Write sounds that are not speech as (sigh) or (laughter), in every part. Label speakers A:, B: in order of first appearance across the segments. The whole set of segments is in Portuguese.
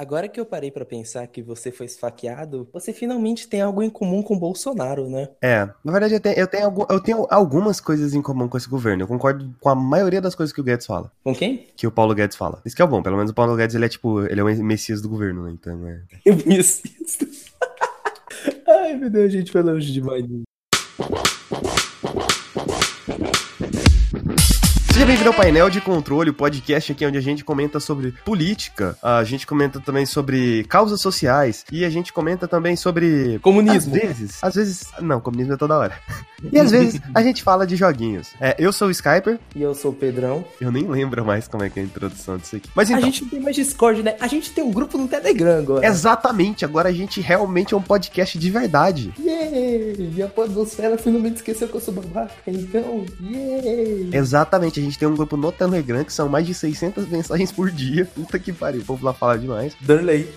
A: Agora que eu parei pra pensar que você foi esfaqueado, você finalmente tem algo em comum com o Bolsonaro, né?
B: É, na verdade eu tenho, eu tenho, eu tenho algumas coisas em comum com esse governo. Eu concordo com a maioria das coisas que o Guedes fala.
A: Com quem?
B: Que o Paulo Guedes fala. Isso que é bom, pelo menos o Paulo Guedes ele é tipo, ele é o messias do governo, né? Então é.
A: Eu me assisto. Ai, meu Deus, a gente foi longe demais.
B: Seja bem-vindo ao painel de controle, o podcast aqui onde a gente comenta sobre política, a gente comenta também sobre causas sociais e a gente comenta também sobre
A: Comunismo.
B: Às vezes, às vezes, não, comunismo é toda hora. E às vezes (laughs) a gente fala de joguinhos. É, eu sou o Skyper,
A: E eu sou o Pedrão.
B: eu nem lembro mais como é que é a introdução disso aqui. Mas
A: A
B: então,
A: gente não tem mais Discord, né? A gente tem um grupo no Telegram agora.
B: exatamente, agora a gente realmente é um podcast de verdade.
A: Yay! E a podosfera finalmente esqueceu que eu sou babaca, então, yay!
B: Exatamente, a gente tem um grupo no Telegram que são mais de 600 mensagens por dia. Puta que pariu, o povo lá fala demais.
A: Darley.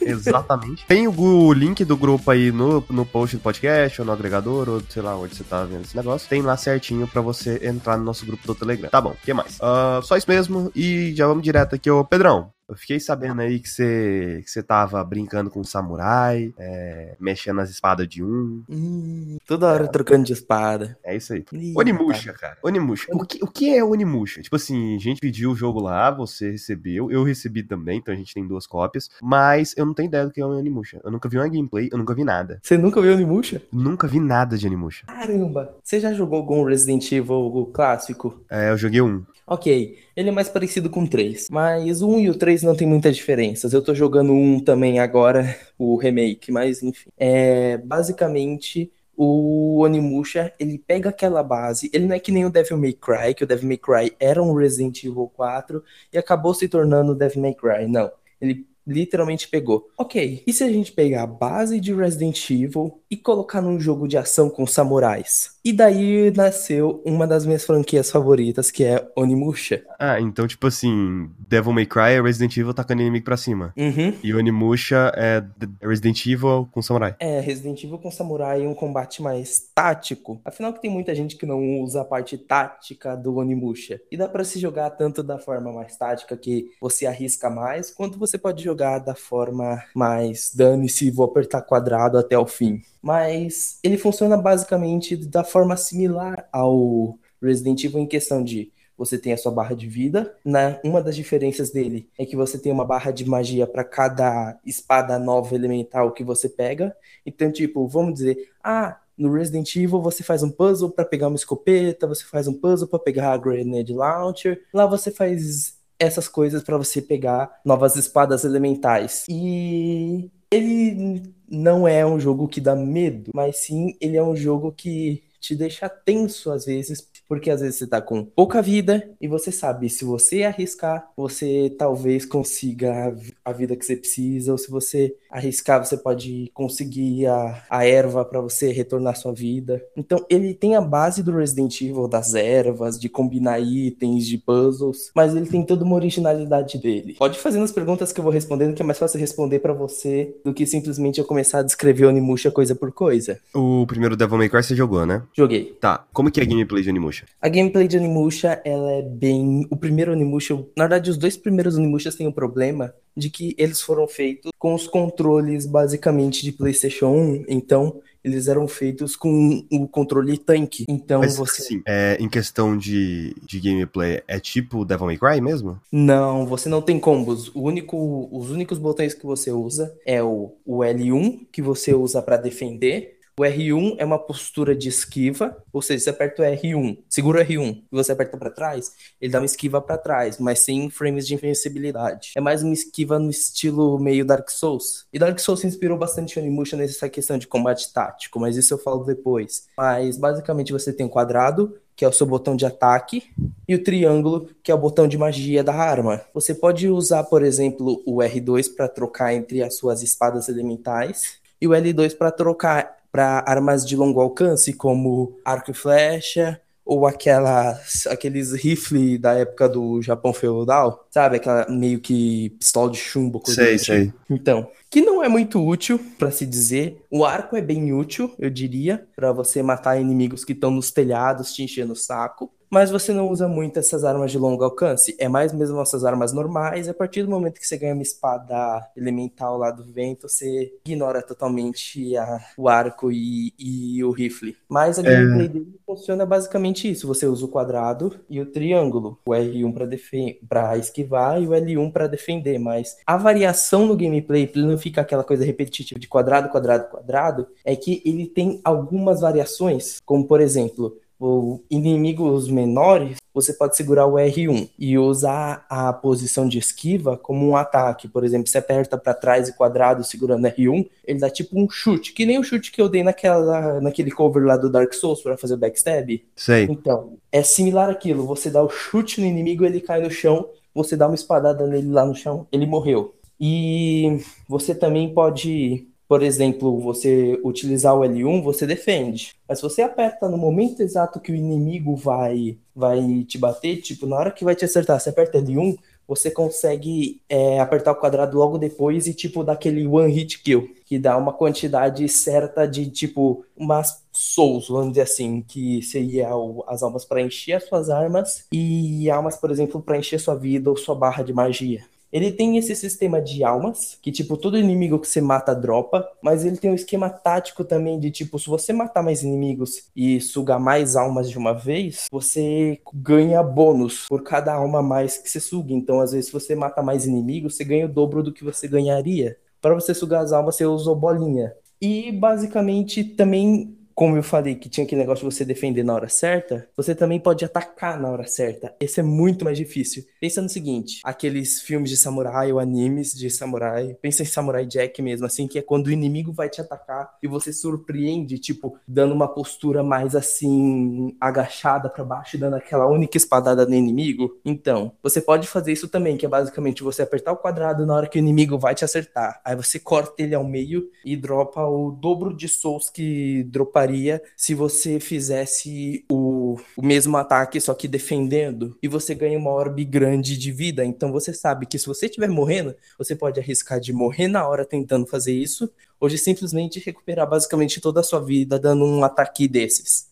B: Exatamente. Tem o, o link do grupo aí no, no post do podcast, ou no agregador, ou sei lá onde você tá vendo esse negócio. Tem lá certinho pra você entrar no nosso grupo do Telegram. Tá bom, o que mais? Ah, só isso mesmo, e já vamos direto aqui, ô Pedrão. Eu fiquei sabendo aí que você que você tava brincando com um samurai, é, mexendo nas espadas de um.
A: Hum, toda hora trocando de espada.
B: É isso aí.
A: Ih,
B: Onimusha, cara. Onimusha. O que, o que é Onimusha? Tipo assim, a gente pediu o jogo lá, você recebeu, eu recebi também, então a gente tem duas cópias, mas eu não tenho ideia do que é o Onimusha. Eu nunca vi uma gameplay, eu nunca vi nada.
A: Você nunca viu Onimusha?
B: Nunca vi nada de Onimusha.
A: Caramba! Você já jogou algum Resident Evil clássico?
B: É, eu joguei um.
A: Ok, ele é mais parecido com o 3, mas o 1 e o 3 não tem muitas diferenças. Eu tô jogando um também agora, (laughs) o remake, mas enfim. É, basicamente, o Onimusha, ele pega aquela base, ele não é que nem o Devil May Cry, que o Devil May Cry era um Resident Evil 4 e acabou se tornando o Devil May Cry, não. Ele literalmente pegou. Ok, e se a gente pegar a base de Resident Evil e colocar num jogo de ação com samurais? E daí nasceu uma das minhas franquias favoritas, que é Onimusha.
B: Ah, então, tipo assim, Devil May Cry é Resident Evil tacando inimigo pra cima.
A: Uhum.
B: E Onimusha é Resident Evil com samurai.
A: É, Resident Evil com samurai é um combate mais tático. Afinal que tem muita gente que não usa a parte tática do Onimusha. E dá pra se jogar tanto da forma mais tática que você arrisca mais, quanto você pode jogar da forma mais dane-se, vou apertar quadrado até o fim. Mas ele funciona basicamente da forma similar ao Resident Evil em questão de você tem a sua barra de vida. Na, uma das diferenças dele é que você tem uma barra de magia para cada espada nova elemental que você pega. Então, tipo, vamos dizer, ah, no Resident Evil você faz um puzzle para pegar uma escopeta, você faz um puzzle para pegar a grenade launcher. Lá você faz essas coisas para você pegar novas espadas elementais. E ele não é um jogo que dá medo, mas sim ele é um jogo que te deixa tenso às vezes, porque às vezes você tá com pouca vida e você sabe, se você arriscar, você talvez consiga a vi- a vida que você precisa, ou se você arriscar, você pode conseguir a, a erva para você retornar sua vida. Então, ele tem a base do Resident Evil das ervas, de combinar itens, de puzzles, mas ele tem toda uma originalidade dele. Pode ir fazendo as perguntas que eu vou respondendo, que é mais fácil responder para você do que simplesmente eu começar a descrever Onimusha coisa por coisa.
B: O primeiro Devil May Cry você jogou, né?
A: Joguei.
B: Tá, como que é a gameplay de Onimusha?
A: A gameplay de Onimusha, ela é bem. O primeiro Onimusha, na verdade, os dois primeiros Onimushas têm o problema de que eles foram feitos com os controles basicamente de PlayStation 1, então eles eram feitos com o controle tanque. Então
B: Mas,
A: você.
B: assim, é, em questão de, de gameplay, é tipo Devil May Cry mesmo?
A: Não, você não tem combos. O único, os únicos botões que você usa é o, o L1, que você usa para defender. O R1 é uma postura de esquiva, ou seja, você aperta o R1, segura o R1 e você aperta para trás, ele dá uma esquiva para trás, mas sem frames de invencibilidade. É mais uma esquiva no estilo meio Dark Souls. E Dark Souls se inspirou bastante em Onimusha nessa questão de combate tático, mas isso eu falo depois. Mas basicamente você tem o quadrado, que é o seu botão de ataque, e o triângulo, que é o botão de magia da arma. Você pode usar, por exemplo, o R2 para trocar entre as suas espadas elementais e o L2 para trocar para armas de longo alcance, como arco e flecha, ou aquelas, aqueles rifle da época do Japão feudal, sabe? Aquela meio que pistola de chumbo. coisa
B: Sei,
A: tipo.
B: sei.
A: Então, que não é muito útil, pra se dizer. O arco é bem útil, eu diria, pra você matar inimigos que estão nos telhados te enchendo o saco. Mas você não usa muito essas armas de longo alcance. É mais mesmo essas armas normais. A partir do momento que você ganha uma espada elemental lá do vento, você ignora totalmente a, o arco e, e, o rifle. Mas a gameplay é... dele funciona basicamente isso. Você usa o quadrado e o triângulo. O R1 para esquivar e o L1 para defender. Mas a variação no gameplay, para ele não ficar aquela coisa repetitiva de quadrado, quadrado, quadrado, é que ele tem algumas variações, como por exemplo, o inimigos menores, você pode segurar o R1 e usar a posição de esquiva como um ataque. Por exemplo, você aperta para trás e quadrado segurando R1, ele dá tipo um chute, que nem o chute que eu dei naquela, naquele cover lá do Dark Souls para fazer o backstab.
B: Sei.
A: Então, é similar aquilo. Você dá o chute no inimigo, ele cai no chão, você dá uma espadada nele lá no chão, ele morreu. E você também pode por exemplo, você utilizar o L1, você defende. Mas se você aperta no momento exato que o inimigo vai, vai te bater, tipo, na hora que vai te acertar, você aperta L1, você consegue é, apertar o quadrado logo depois e, tipo, dar aquele one hit kill, que dá uma quantidade certa de, tipo, umas souls, vamos dizer assim, que seria o, as almas para encher as suas armas e almas, por exemplo, para encher sua vida ou sua barra de magia. Ele tem esse sistema de almas, que tipo, todo inimigo que você mata dropa, mas ele tem um esquema tático também de tipo, se você matar mais inimigos e sugar mais almas de uma vez, você ganha bônus por cada alma mais que você suga. Então, às vezes, se você mata mais inimigos, você ganha o dobro do que você ganharia. Para você sugar as almas, você usou bolinha. E basicamente também como eu falei que tinha aquele negócio de você defender na hora certa, você também pode atacar na hora certa. Esse é muito mais difícil. Pensa no seguinte: aqueles filmes de samurai ou animes de samurai, pensa em Samurai Jack mesmo, assim, que é quando o inimigo vai te atacar e você surpreende, tipo, dando uma postura mais assim, agachada para baixo, dando aquela única espadada no inimigo. Então, você pode fazer isso também, que é basicamente você apertar o quadrado na hora que o inimigo vai te acertar. Aí você corta ele ao meio e dropa o dobro de souls que droparia faria se você fizesse o, o mesmo ataque, só que defendendo, e você ganha uma orbe grande de vida. Então você sabe que se você estiver morrendo, você pode arriscar de morrer na hora tentando fazer isso, ou de simplesmente recuperar basicamente toda a sua vida dando um ataque desses.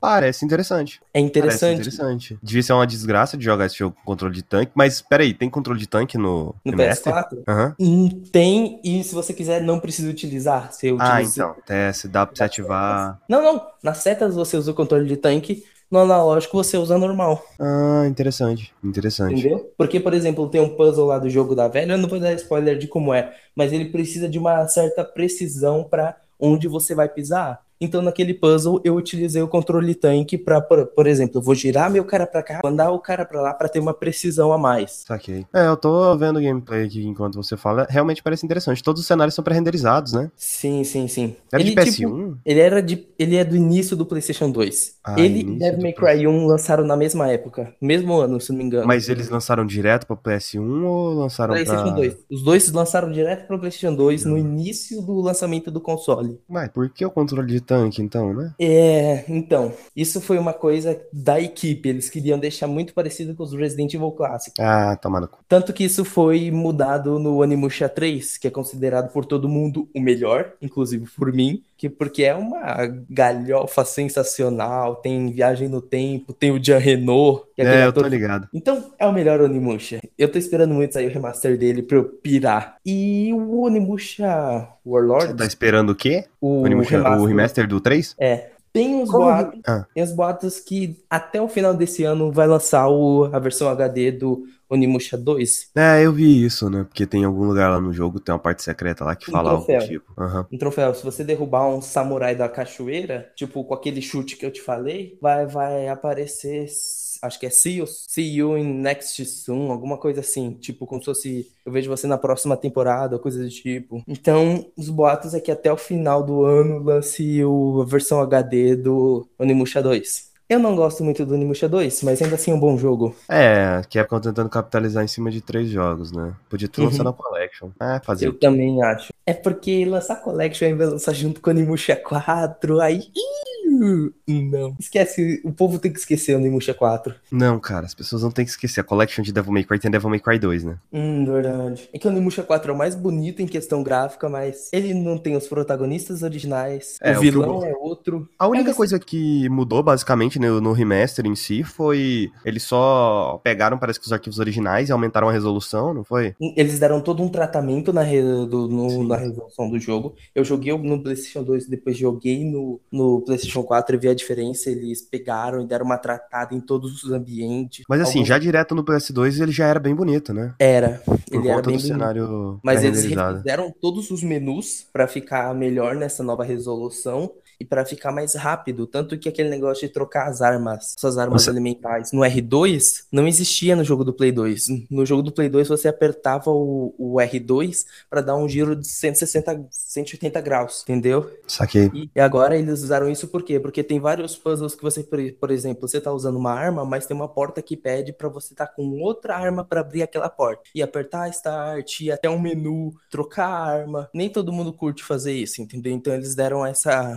B: Parece interessante.
A: É interessante.
B: Parece interessante. Devia ser uma desgraça de jogar esse jogo com controle de tanque, mas peraí, tem controle de tanque no,
A: no PS4?
B: Uhum.
A: Tem, e se você quiser, não precisa utilizar. Você
B: utiliza... Ah, então. É, se dá pra você ativar.
A: Não, não. Nas setas você usa o controle de tanque. No analógico você usa normal.
B: Ah, interessante. Interessante.
A: Entendeu? Porque, por exemplo, tem um puzzle lá do jogo da velha, eu não vou dar spoiler de como é, mas ele precisa de uma certa precisão para onde você vai pisar. Então, naquele puzzle, eu utilizei o controle tanque para, por, por, exemplo, eu vou girar meu cara para cá, mandar o cara para lá para ter uma precisão a mais.
B: Saquei. É, eu tô vendo o gameplay aqui enquanto você fala. Realmente parece interessante. Todos os cenários são pré-renderizados, né?
A: Sim, sim, sim.
B: Era ele, de PS1? Tipo,
A: ele era de. Ele é do início do PlayStation 2. Ah, ele e Devil May Cry 1 lançaram na mesma época. Mesmo ano, se não me engano.
B: Mas eles lançaram direto pra PS1 ou lançaram
A: PlayStation
B: pra...
A: 2. Os dois lançaram direto pro PlayStation 2 hum. no início do lançamento do console.
B: Mas por que o controle de tanque, então, né?
A: É, então, isso foi uma coisa da equipe. Eles queriam deixar muito parecido com os Resident Evil clássicos.
B: Ah, tomando.
A: Tanto que isso foi mudado no Animusha 3, que é considerado por todo mundo o melhor, inclusive por mim, que porque é uma galhofa sensacional, tem viagem no tempo, tem o Jean Renault.
B: é, é eu tô ligado.
A: Então, é o melhor Onimusha. Eu tô esperando muito sair o remaster dele pra eu pirar. E o Onimusha Warlord... Você
B: tá esperando o quê?
A: O,
B: Onimusha, remaster. o remaster do 3?
A: É. Tem os, boatos, ah. tem os boatos que até o final desse ano vai lançar o, a versão HD do Onimusha 2.
B: É, eu vi isso, né? Porque tem algum lugar lá no jogo, tem uma parte secreta lá que um fala
A: troféu.
B: algo tipo.
A: Uhum. Um troféu. Se você derrubar um samurai da cachoeira, tipo com aquele chute que eu te falei, vai, vai aparecer. Acho que é see you, see you in next soon, alguma coisa assim. Tipo, como se fosse eu vejo você na próxima temporada, coisas do tipo. Então, os boatos é que até o final do ano lance o, a versão HD do Onimusha 2. Eu não gosto muito do Onimusha 2, mas ainda assim é um bom jogo.
B: É, que é tentando capitalizar em cima de três jogos, né? Podia ter lançado uhum. a Collection. É, fazer.
A: Eu também acho. É porque lançar Collection e lançar junto com o Onimusha 4, aí. Uh, (laughs) não. Esquece, o povo tem que esquecer o Onimusha 4.
B: Não, cara, as pessoas não têm que esquecer. A Collection de Devil May Cry tem Devil May Cry 2, né?
A: Hum, verdade. É que o Onimusha 4 é o mais bonito em questão gráfica, mas ele não tem os protagonistas originais.
B: É,
A: o
B: o
A: vilão
B: que
A: é outro.
B: A única
A: É, mas-
B: coisa que mudou, basicamente, no, no remaster em si, foi. Eles só pegaram, parece que os arquivos originais e aumentaram a resolução, não foi?
A: Eles deram todo um tratamento na, re- do- no- na resolução do jogo. Eu joguei no PlayStation 2, depois joguei no, no PlayStation 4 e vi a diferença. Eles pegaram e deram uma tratada em todos os ambientes.
B: Mas assim,
A: Alguns-
B: já direto no PS2 ele já era bem bonito, né?
A: Era.
B: Por
A: Ele era bem
B: do
A: bonito.
B: cenário
A: Mas eles refizeram todos os menus pra ficar melhor nessa nova resolução e pra ficar mais rápido. Tanto que aquele negócio de trocar as armas, suas armas
B: Você-
A: elementais no R2, não existia no jogo do Play 2. No jogo do Play 2 você apertava o, o R2 pra dar um giro de 160, 180 graus, entendeu?
B: Saquei.
A: E agora eles usaram isso por quê? Porque tem vários puzzles que você, por por exemplo, você tá usando uma arma, mas tem uma porta que pede pra você estar com outra arma pra abrir aquela porta. E apertar Start, ir até um menu, trocar a arma. Nem todo mundo curte fazer isso, entendeu? Então eles deram essa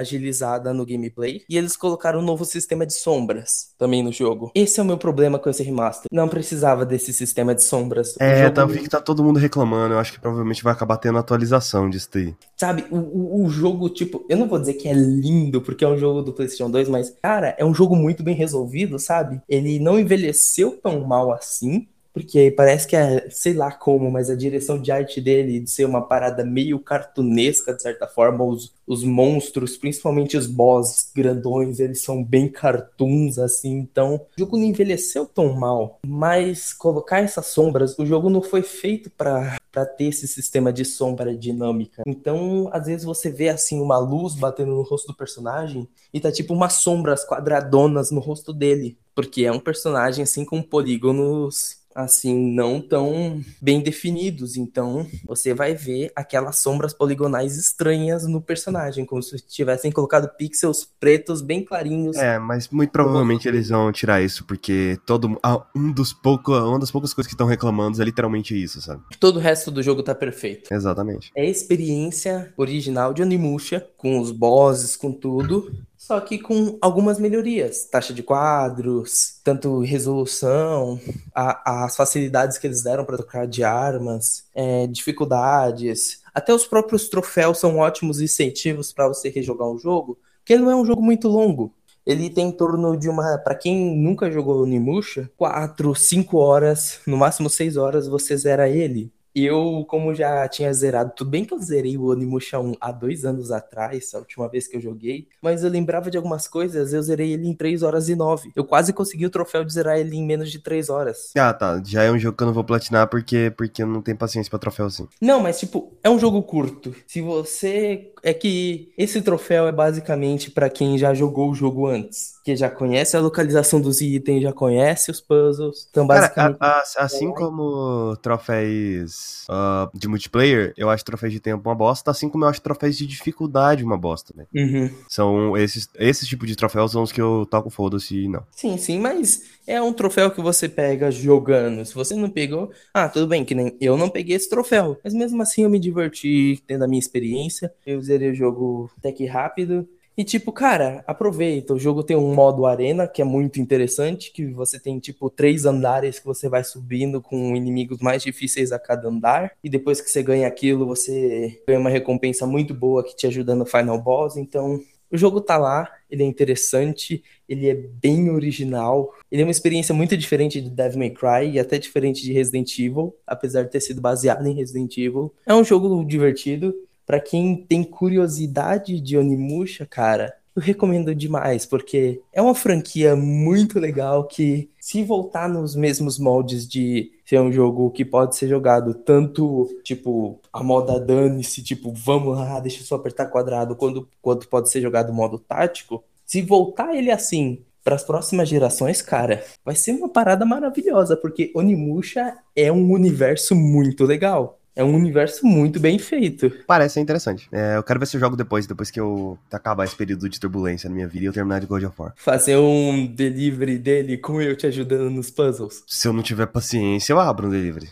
A: agilizada no gameplay e eles colocaram um novo sistema de sombras também no jogo. Esse é o meu problema com esse remaster. Não precisava desse sistema de sombras.
B: É,
A: jogo-
B: tá, eu vi que tá todo mundo reclamando. Eu acho que provavelmente vai acabar tendo atualização disso daí.
A: Sabe, o, o, o jogo, tipo, eu não vou dizer que é lindo, porque é um jogo do PlayStation 2, mas, cara, é um jogo muito bem resolvido, sabe? Ele não envelheceu tão mal assim, porque parece que é, sei lá como, mas a direção de arte dele, de ser uma parada meio cartunesca, de certa forma, os, os monstros, principalmente os boss grandões, eles são bem cartoons, assim, então o jogo não envelheceu tão mal, mas colocar essas sombras, o jogo não foi feito pra para ter esse sistema de sombra dinâmica. Então, às vezes você vê assim uma luz batendo no rosto do personagem e tá tipo umas sombras quadradonas no rosto dele, porque é um personagem assim com polígonos assim não tão bem definidos. Então, você vai ver aquelas sombras poligonais estranhas no personagem, como se tivessem colocado pixels pretos bem clarinhos.
B: É, mas muito provavelmente eles vão tirar isso, porque todo ah, um dos pouco, uma das poucas coisas que estão reclamando é literalmente isso, sabe?
A: Todo o resto do jogo tá perfeito.
B: Exatamente.
A: É a experiência original de Onimusha, com os bosses, com tudo, só que com algumas melhorias. Taxa de quadros, tanto resolução, a- as facilidades que eles deram para trocar de armas, é, dificuldades. Até os próprios troféus são ótimos incentivos para você rejogar um jogo, ele não é um jogo muito longo. Ele tem em torno de uma. Pra quem nunca jogou Onimusha, 4, 5 horas, no máximo 6 horas, você zera ele. Eu, como já tinha zerado, tudo bem que eu zerei o Onimusha 1 há dois anos atrás, a última vez que eu joguei, mas eu lembrava de algumas coisas, eu zerei ele em 3 horas e 9. Eu quase consegui o troféu de zerar ele em menos de 3 horas.
B: Ah, tá. Já é um jogo que eu não vou platinar porque, porque eu não tenho paciência pra troféu assim.
A: Não, mas tipo, é um jogo curto. Se você. É que esse troféu é basicamente pra quem já jogou o jogo antes. Que já conhece a localização dos itens, já conhece os puzzles. Então,
B: Cara,
A: basicamente.
B: a- a- assim como troféus ah, de multiplayer, eu acho troféus de tempo uma bosta, assim como eu acho troféus de dificuldade uma bosta, né?
A: Uhum.
B: São esses, esses tipos de troféus são os que eu toco foda-se e não.
A: Sim, sim, mas é um troféu que você pega jogando. Se você não pegou, ah, tudo bem, que nem eu não peguei esse troféu. Mas mesmo assim eu me diverti tendo a minha experiência. Eu zerei o jogo até que rápido. E tipo, cara, aproveita. O jogo tem um modo arena que é muito interessante, que você tem tipo três andares que você vai subindo com inimigos mais difíceis a cada andar. E depois que você ganha aquilo, você ganha uma recompensa muito boa que te ajuda no final boss. Então, o jogo tá lá, ele é interessante, ele é bem original. Ele é uma experiência muito diferente de Devil May Cry e até diferente de Resident Evil, apesar de ter sido baseado em Resident Evil. É um jogo divertido. Pra quem tem curiosidade de Onimusha, cara, eu recomendo demais, porque é uma franquia muito legal que, se voltar nos mesmos moldes de ser um jogo que pode ser jogado tanto, tipo, a moda dane-se, tipo, vamos lá, deixa eu só apertar quadrado, quando, quanto pode ser jogado modo tático, se voltar ele assim para as próximas gerações, cara, vai ser uma parada maravilhosa, porque Onimusha é um universo muito legal. É um universo muito bem feito.
B: Parece ser interessante. É, eu quero ver se eu jogo depois, depois que eu acabar esse período de turbulência na minha vida e eu terminar de God of War.
A: Fazer um delivery dele com eu te ajudando nos puzzles.
B: Se eu não tiver paciência, eu abro um delivery.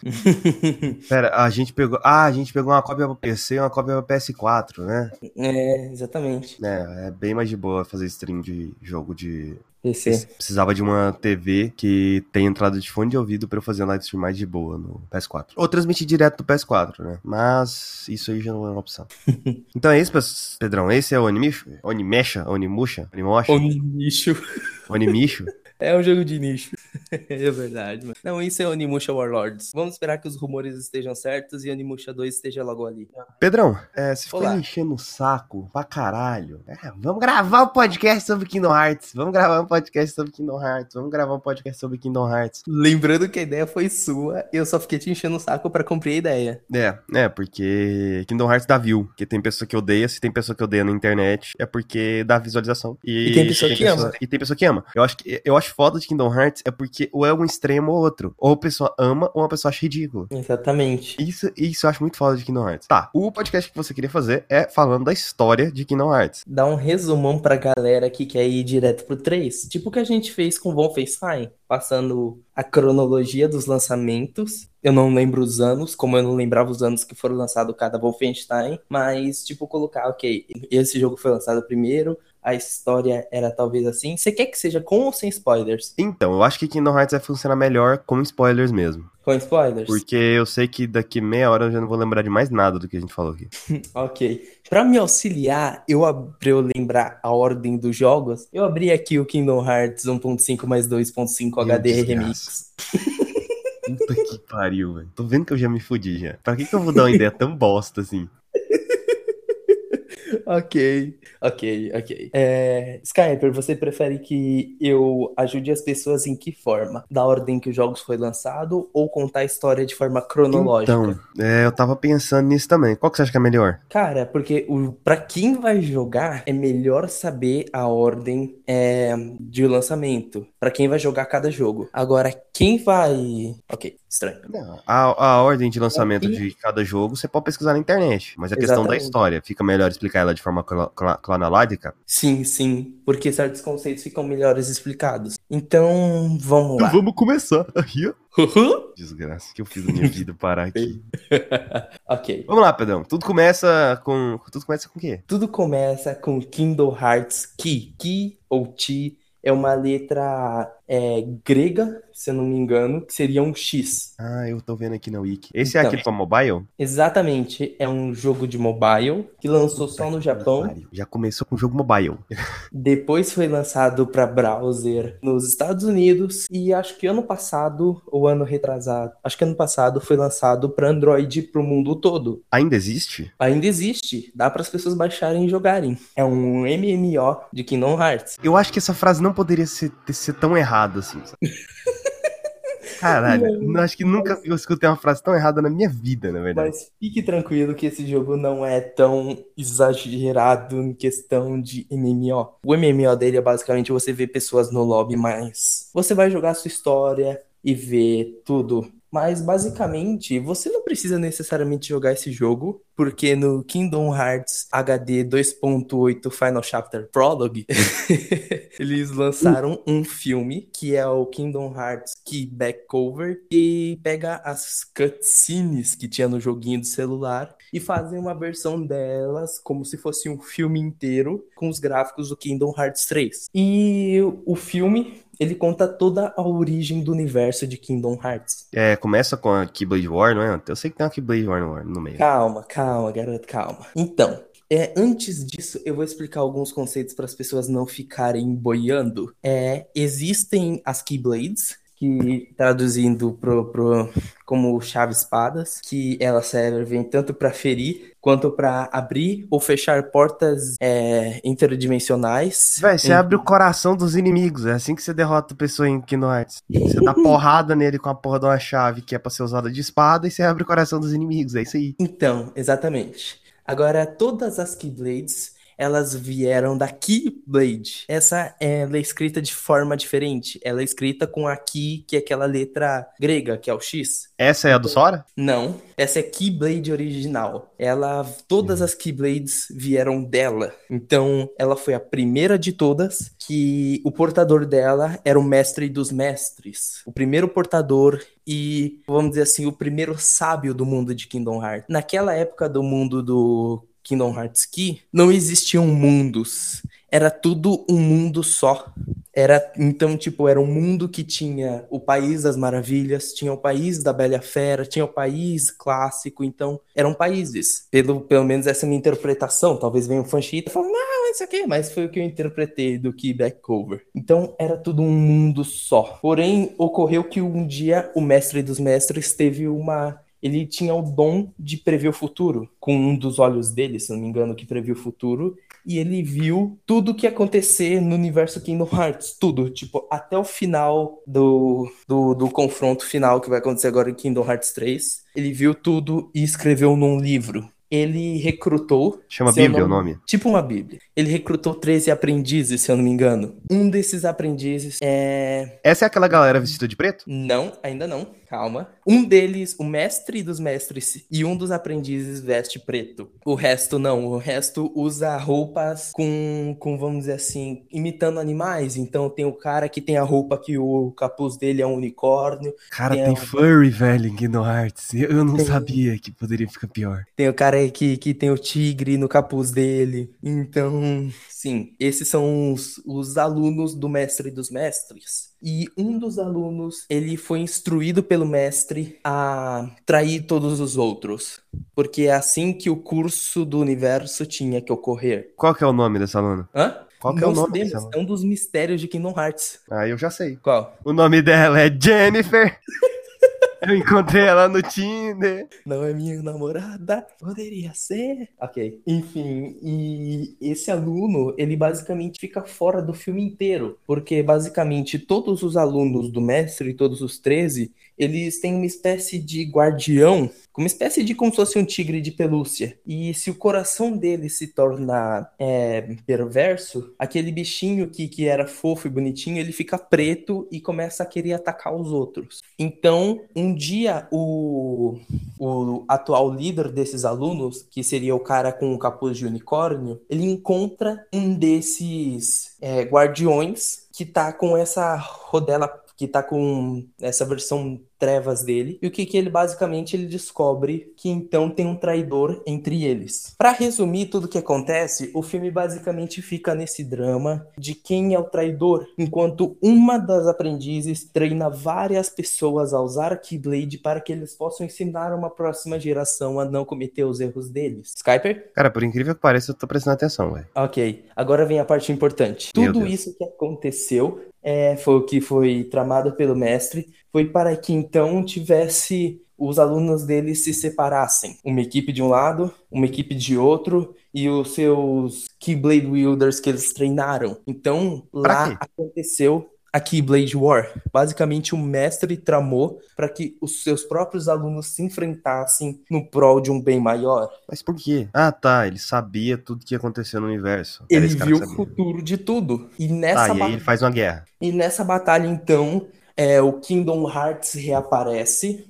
B: (laughs) Pera, a gente pegou. Ah, a gente pegou uma cópia pra PC e uma cópia pra PS4, né?
A: É, exatamente.
B: É, é bem mais de boa fazer stream de jogo de
A: PC.
B: Precisava de uma TV que tem entrada de fone de ouvido pra eu fazer live stream mais de boa no PS4. Ou transmitir direto do PS4, né? Mas isso aí já não é uma opção. (laughs) então é isso, Pedrão. Esse é o Onimicho? Onimecha? Onimusha? Onimosha?
A: Onimicho.
B: Onimicho?
A: É um jogo de nicho. (laughs) é verdade, mano. Não, isso é Onimusha Warlords. Vamos esperar que os rumores estejam certos e Onimusha 2 esteja logo ali.
B: Pedrão, é, se for enchendo o saco pra caralho, é, vamos gravar um podcast sobre Kingdom Hearts. Vamos gravar um podcast sobre Kingdom Hearts. Vamos gravar um podcast sobre Kingdom Hearts.
A: Lembrando que a ideia foi sua, eu só fiquei te enchendo o saco pra cumprir a ideia.
B: É, é, porque Kingdom Hearts dá view. Porque tem pessoa que odeia, se tem pessoa que odeia na internet, é porque dá visualização.
A: E, e tem pessoa tem que pessoa, ama.
B: E tem pessoa que ama. Eu acho que eu acho acho foda de Kingdom Hearts é porque ou é um extremo ou outro. Ou a pessoa ama ou a pessoa acha ridículo.
A: Exatamente.
B: Isso, isso eu acho muito foda de Kingdom Hearts. Tá, o podcast que você queria fazer é falando da história de Kingdom Hearts.
A: Dá um resumão pra galera que quer ir direto pro 3. Tipo o que a gente fez com Wolfenstein, passando a cronologia dos lançamentos. Eu não lembro os anos, como eu não lembrava os anos que foram lançados cada Wolfenstein, mas tipo colocar, ok, esse jogo foi lançado primeiro, a história era talvez assim. Você quer que seja com ou sem spoilers?
B: Então, eu acho que Kingdom Hearts vai funcionar melhor com spoilers mesmo.
A: Com spoilers?
B: Porque eu sei que daqui meia hora eu já não vou lembrar de mais nada do que a gente falou aqui. (laughs)
A: ok. Pra me auxiliar, eu pra eu lembrar a ordem dos jogos, eu abri aqui o Kingdom Hearts 1.5 mais 2.5 HD Remix. (laughs)
B: Puta que pariu, velho. Tô vendo que eu já me fudi já. Pra que, que eu vou dar uma ideia tão bosta assim? (laughs)
A: ok, ok, ok. É, Skyper, você prefere que eu ajude as pessoas em que forma? Da ordem que os jogos foi lançado ou contar a história de forma cronológica?
B: Então, é, eu tava pensando nisso também. Qual que você acha que é melhor?
A: Cara, porque o, pra quem vai jogar, é melhor saber a ordem é, de lançamento. Pra quem vai jogar cada jogo. Agora, quem vai. Ok, estranho.
B: Não, a, a ordem de lançamento de cada jogo você pode pesquisar na internet. Mas a questão Exatamente. da história, fica melhor explicar ela de forma cronológica?
A: Sim, sim, porque certos conceitos ficam melhores explicados. Então, vamos lá.
B: Vamos começar. Aqui, Desgraça que eu fiz da minha vida parar aqui. (laughs)
A: ok.
B: Vamos lá, Pedrão. Tudo começa com. Tudo começa com o quê?
A: Tudo começa com Kindle Hearts Ki. Ki ou Ti é uma letra é, grega, se eu não me engano, que seria um X.
B: Ah, eu tô vendo aqui na Wiki. Esse é então, é aquele pra mobile?
A: Exatamente. É um jogo de mobile que lançou Puta só no Japão.
B: Já começou com jogo mobile. (laughs)
A: Depois foi lançado para browser nos Estados Unidos e acho que ano passado ou ano retrasado, acho que ano passado foi lançado para Android pro mundo todo.
B: Ainda existe?
A: Ainda existe. Dá para as pessoas baixarem e jogarem. É um MMO de Kingdom Hearts.
B: Eu acho que essa frase não poderia ser, ser tão errada assim. (laughs) Caralho, não, acho que nunca eu escutei uma frase tão errada na minha vida, na verdade.
A: Mas fique tranquilo que esse jogo não é tão exagerado em questão de MMO. O MMO dele é basicamente você ver pessoas no lobby, mas você vai jogar a sua história e ver tudo mas basicamente, você não precisa necessariamente jogar esse jogo, porque no Kingdom Hearts HD 2.8 Final Chapter Prologue, (laughs) eles lançaram um filme que é o Kingdom Hearts Key Back Cover, e pega as cutscenes que tinha no joguinho do celular e fazem uma versão delas como se fosse um filme inteiro com os gráficos do Kingdom Hearts 3. E o filme ele conta toda a origem do universo de Kingdom Hearts.
B: É, começa com a Keyblade War, não é? Eu sei que tem uma Keyblade War no meio.
A: Calma, calma, garoto, calma. Então, é, antes disso, eu vou explicar alguns conceitos para as pessoas não ficarem boiando. É, existem as Keyblades, que traduzindo pro, pro, como chave espadas, que elas servem tanto para ferir quanto para abrir ou fechar portas é, interdimensionais.
B: Véi, você em... abre o coração dos inimigos, é assim que você derrota a pessoa em Kingdom Hearts. Você dá (laughs) porrada nele com a porra de uma chave que é pra ser usada de espada e você abre o coração dos inimigos, é isso aí.
A: Então, exatamente. Agora, todas as Keyblades elas vieram da Keyblade. Essa ela é escrita de forma diferente. Ela é escrita com a Ki, que é aquela letra grega, que é o X.
B: Essa é a do Sora?
A: Não, essa é Keyblade original. Ela, todas as Keyblades vieram dela. Então, ela foi a primeira de todas que o portador dela era o mestre dos mestres. O primeiro portador e, vamos dizer assim, o primeiro sábio do mundo de Kingdom Hearts. Naquela época do mundo do Kingdom Hearts Key, não existiam mundos. Era tudo um mundo só. Era então tipo era um mundo que tinha o país das maravilhas, tinha o país da Bela Fera, tinha o país clássico, então eram países. Pelo pelo menos essa é a minha interpretação. Talvez venha um fanchita e fale, não, isso aqui, mas foi o que eu interpretei do que Backover. Então era tudo um mundo só. Porém ocorreu que um dia o mestre dos mestres teve uma ele tinha o dom de prever o futuro, com um dos olhos dele, se não me engano, que previu o futuro, e ele viu tudo que ia acontecer no universo Kingdom Hearts, tudo, tipo, até o final do, do, do confronto final que vai acontecer agora em Kingdom Hearts 3, ele viu tudo e escreveu num livro ele recrutou.
B: Chama Bíblia o nome?
A: Tipo uma Bíblia. Ele recrutou 13 aprendizes, se eu não me engano. Um desses aprendizes é.
B: Essa é aquela galera vestida de preto?
A: Não, ainda não. Calma. Um deles, o mestre dos mestres e um dos aprendizes veste preto. O resto não. O resto usa roupas com, com vamos dizer assim, imitando animais. Então tem o cara que tem a roupa que o capuz dele é um unicórnio.
B: Cara, tem, tem furry, velho, em Kingdom Hearts. Eu, eu não tem... sabia que poderia ficar pior.
A: Tem o cara que, que tem o tigre no capuz dele. Então, sim, esses são os, os alunos do mestre dos mestres. E um dos alunos, ele foi instruído pelo mestre a trair todos os outros. Porque é assim que o curso do universo tinha que ocorrer.
B: Qual que é o nome desse aluno?
A: Hã?
B: Qual que é o nome
A: dela? É um dos mistérios de Kingdom Hearts.
B: Ah, eu já sei.
A: Qual?
B: O nome dela é Jennifer. (laughs) Eu encontrei ela no Tinder.
A: Não é minha namorada, poderia ser. Ok. Enfim, e esse aluno, ele basicamente fica fora do filme inteiro. Porque basicamente todos os alunos do mestre, todos os 13, eles têm uma espécie de guardião, uma espécie de como se fosse um tigre de pelúcia. E se o coração dele se torna é, perverso, aquele bichinho que, que era fofo e bonitinho, ele fica preto e começa a querer atacar os outros. Então, um dia, o, o atual líder desses alunos, que seria o cara com o capuz de unicórnio, ele encontra um desses é, guardiões que tá com essa rodela que tá com essa versão trevas dele. E o que que ele basicamente ele descobre que então tem um traidor entre eles. Para resumir tudo o que acontece, o filme basicamente fica nesse drama de quem é o traidor, enquanto uma das aprendizes treina várias pessoas a usar a Keyblade para que eles possam ensinar uma próxima geração a não cometer os erros deles. Skyper?
B: Cara, por incrível que pareça, eu tô prestando atenção, velho.
A: OK. Agora vem a parte importante. Meu Tudo Deus. isso que aconteceu é, foi o que foi tramado pelo mestre, foi para que então tivesse os alunos dele se separassem. Uma equipe de um lado, uma equipe de outro, e os seus Keyblade Wielders que eles treinaram. Então, lá aconteceu a Keyblade War. Basicamente, o mestre tramou para que os seus próprios alunos se enfrentassem no prol de um bem maior.
B: Mas por quê? Ah, tá. Ele sabia tudo que ia acontecer no universo.
A: Ele viu o futuro de tudo. E nessa
B: ah, e aí ele faz uma guerra.
A: E nessa batalha, então, é, o Kingdom Hearts reaparece.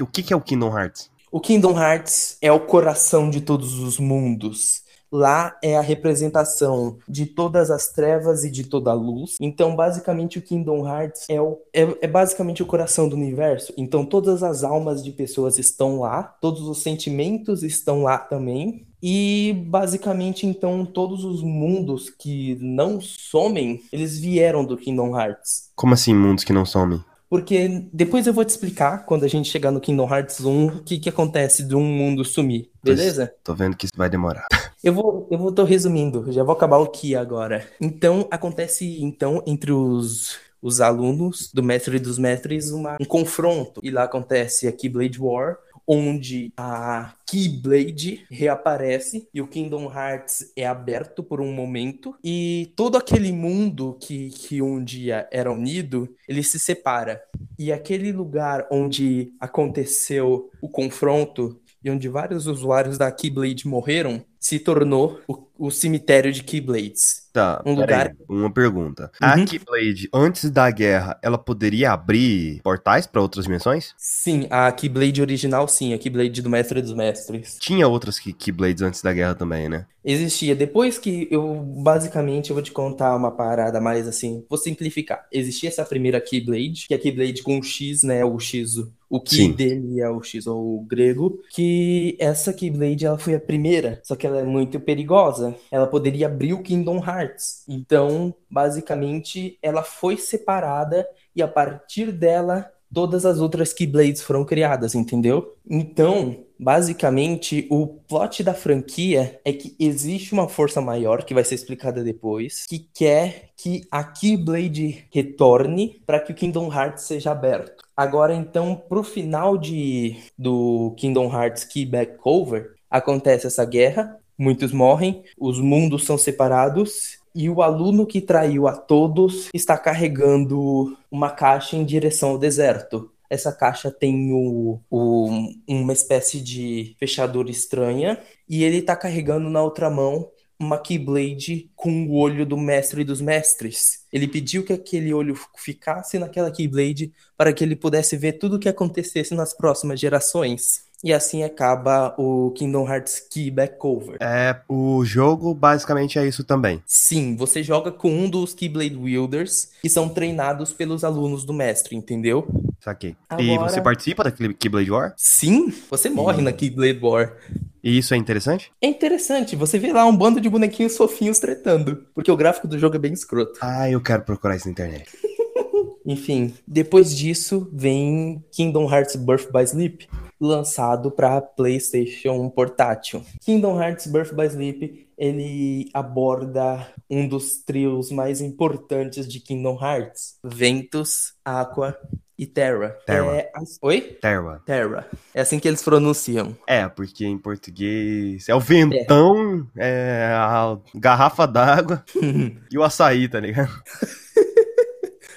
B: O que, que é o Kingdom Hearts?
A: O Kingdom Hearts é o coração de todos os mundos. Lá é a representação de todas as trevas e de toda a luz. Então, basicamente, o Kingdom Hearts é, o, é, é, basicamente o coração do universo. Então, todas as almas de pessoas estão lá, todos os sentimentos estão lá também. E basicamente, então, todos os mundos que não somem, eles vieram do Kingdom Hearts.
B: Como assim, mundos que não somem?
A: Porque depois eu vou te explicar, quando a gente chegar no Kingdom Hearts 1, o que, que acontece de um mundo sumir, beleza?
B: Tô vendo que isso vai demorar. (laughs)
A: Eu vou, eu vou tô resumindo, já vou acabar o que agora. Então, acontece então entre os os alunos do mestre dos mestres uma, um confronto. E lá acontece a Keyblade War, onde a Keyblade reaparece e o Kingdom Hearts é aberto por um momento e todo aquele mundo que, que um dia era unido, ele se separa. E aquele lugar onde aconteceu o confronto e onde vários usuários da Keyblade morreram, se tornou o, o cemitério de Keyblades.
B: Tá,
A: Um lugar-
B: aí, uma pergunta. A
A: Uhum.
B: Keyblade, antes da guerra, ela poderia abrir portais pra outras dimensões?
A: Sim, a Keyblade original, sim, a Keyblade do Mestre dos Mestres.
B: Tinha outras Key- Keyblades antes da guerra também, né?
A: Existia. Depois que eu, basicamente, eu vou te contar uma parada mais assim, vou simplificar. Existia essa primeira Keyblade, que é a Keyblade com o X, né? O X, o Ki
B: Sim.
A: dele é o X, ou o grego. Que essa Keyblade, ela foi a primeira, só que ela é muito perigosa. Ela poderia abrir o Kingdom Hearts. Então, basicamente, ela foi separada e a partir dela todas as outras Keyblades foram criadas, entendeu? Então, basicamente, o plot da franquia é que existe uma força maior, que vai ser explicada depois, que quer que a Keyblade retorne para que o Kingdom Hearts seja aberto. Agora, então, pro final de, do Kingdom Hearts Key Back Cover, acontece essa guerra, muitos morrem, os mundos são separados e o aluno que traiu a todos está carregando uma caixa em direção ao deserto. Essa caixa tem o, o- uma espécie de fechadura estranha e ele está carregando na outra mão uma Keyblade com o olho do mestre dos mestres. Ele pediu que aquele olho ficasse naquela Keyblade para que ele pudesse ver tudo o que acontecesse nas próximas gerações. E assim acaba o Kingdom Hearts Key Back Cover.
B: É, o jogo basicamente é isso também.
A: Sim, você joga com um dos Keyblade Wielders que são treinados pelos alunos do mestre, entendeu?
B: Saquei. E
A: Agora-
B: você participa da Key- Keyblade War?
A: Sim, você morre
B: Hum.
A: na Keyblade War.
B: E isso é interessante?
A: É interessante, você vê lá um bando de bonequinhos fofinhos tretando, porque o gráfico do jogo é bem escroto.
B: Ah, eu quero procurar isso na internet. (laughs)
A: Enfim, depois disso vem Kingdom Hearts Birth by Sleep, lançado para PlayStation portátil. Kingdom Hearts Birth by Sleep, ele aborda um dos trios mais importantes de Kingdom Hearts, Ventus, Aqua e Terra.
B: Terra.
A: É Oi?
B: Terra.
A: Terra. É assim que eles pronunciam.
B: É, porque em português é o ventão, é, a garrafa d'água (laughs) e o açaí, tá ligado? (laughs)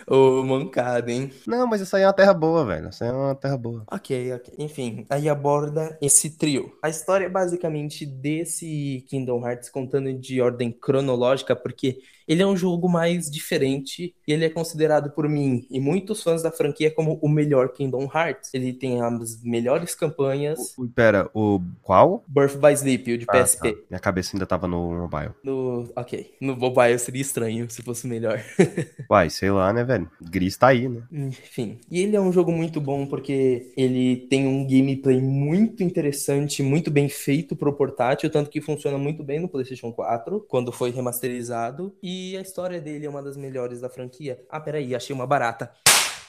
A: Ô, mancada, hein?
B: Não, mas essa aí é uma terra boa, velho. Essa aí é uma terra boa.
A: Ok, ok. Enfim, aí aborda esse trio. A história é basicamente desse Kingdom Hearts contando de ordem cronológica, porque ele é um jogo mais diferente e ele é considerado por mim e muitos fãs da franquia como o melhor Kingdom Hearts. Ele tem as melhores campanhas.
B: Ui, Pera, o qual?
A: Birth by Sleep, o de
B: Ah,
A: PSP.
B: tá. Minha cabeça ainda tava no mobile.
A: No, ok. No mobile seria estranho se fosse melhor. (laughs)
B: Uai, sei lá, né, velho? Gris tá aí, né?
A: Enfim. E ele é um jogo muito bom porque ele tem um gameplay muito interessante, muito bem feito pro portátil, tanto que funciona muito bem no PlayStation 4, quando foi remasterizado. E a história dele é uma das melhores da franquia. Ah, peraí, achei uma barata.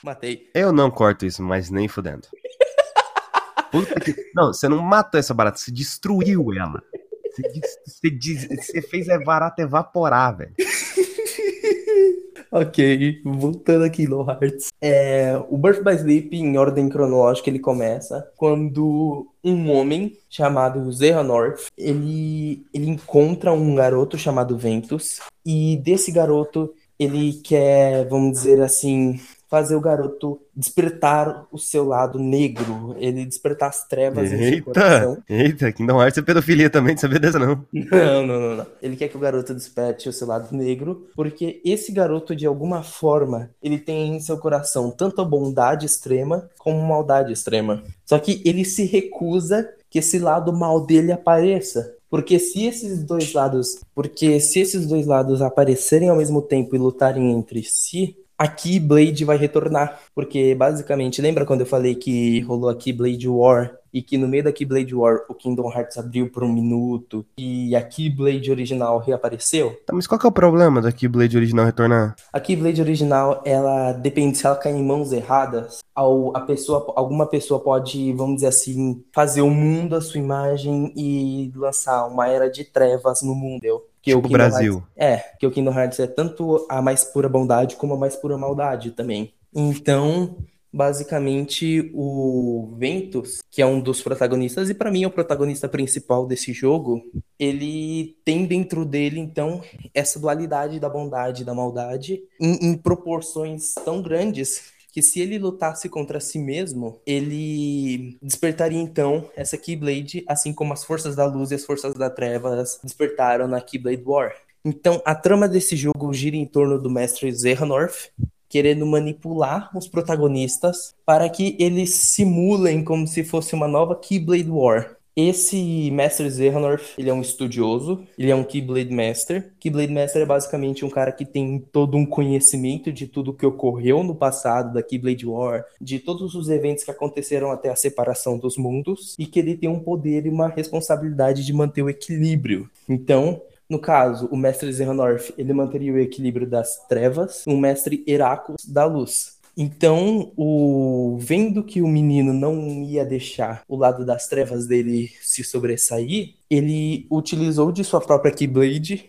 A: Matei.
B: Eu não corto isso, mas nem fudendo. (laughs) Puta que... Não, você não matou essa barata, você destruiu ela. Você, des- você des- você fez a barata evaporar, velho.
A: Ok, voltando aqui no Hearts. É, o Birth by Sleep, em ordem cronológica, ele começa quando um homem chamado Xehanort, ele, ele encontra um garoto chamado Ventus, e desse garoto ele quer, vamos dizer assim, fazer o garoto despertar o seu lado negro, ele despertar as trevas em seu coração.
B: Eita, eita, Kingdom Hearts é pedofilia também, não sabia dessa não.
A: Não, não, não, não. Ele quer que o garoto desperte o seu lado negro, porque esse garoto, de alguma forma, ele tem em seu coração tanto a bondade extrema como maldade extrema. Só que ele se recusa que esse lado mal dele apareça. Porque se esses dois lados, porque se esses dois lados aparecerem ao mesmo tempo e lutarem entre si, a Keyblade vai retornar. Porque basicamente, lembra quando eu falei que rolou a Keyblade War e que no meio da Keyblade War o Kingdom Hearts abriu por um minuto e a Keyblade original reapareceu?
B: Tá, mas qual que é o problema da Keyblade original retornar?
A: A Keyblade original, ela depende se ela cair em mãos erradas, ao, a pessoa, alguma pessoa pode, vamos dizer assim, fazer o mundo a sua imagem e lançar uma era de trevas no mundo. Que
B: Tipo
A: o Kingdom
B: Brasil.
A: Hearts- é, que o Kingdom Hearts é tanto a mais pura bondade como a mais pura maldade também. Então, basicamente, o Ventus, que é um dos protagonistas, e pra mim é o protagonista principal desse jogo, ele tem dentro dele, então, essa dualidade da bondade e da maldade em, em proporções tão grandes que se ele lutasse contra si mesmo, ele despertaria então essa Keyblade, assim como as forças da luz e as forças da trevas despertaram na Keyblade War. Então, a trama desse jogo gira em torno do mestre Zernorth, querendo manipular os protagonistas para que eles simulem como se fosse uma nova Keyblade War. Esse Mestre Zernorth, ele é um estudioso, ele é um Keyblade Master. Keyblade Master é basicamente um cara que tem todo um conhecimento de tudo que ocorreu no passado da Keyblade War, de todos os eventos que aconteceram até a separação dos mundos, e que ele tem um poder e uma responsabilidade de manter o equilíbrio. Então, no caso, o mestre Zernorth, ele manteria o equilíbrio das trevas, o mestre Heracles da luz. Então, o vendo que o menino não ia deixar o lado das trevas dele se sobressair, ele utilizou de sua própria Keyblade,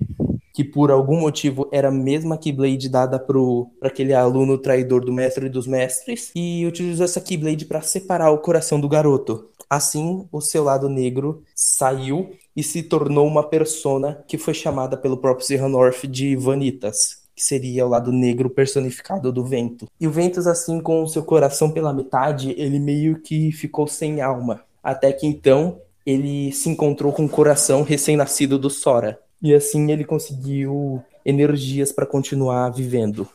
A: que por algum motivo era a mesma Keyblade dada para aquele aluno traidor do mestre dos mestres, e utilizou essa Keyblade para separar o coração do garoto. Assim, o seu lado negro saiu e se tornou uma persona que foi chamada pelo próprio Zerranorth de Vanitas que seria o lado negro personificado do vento. E o Ventus, assim, com o seu coração pela metade, ele meio que ficou sem alma. Até que então ele se encontrou com o coração recém-nascido do Sora. E assim ele conseguiu energias para continuar vivendo.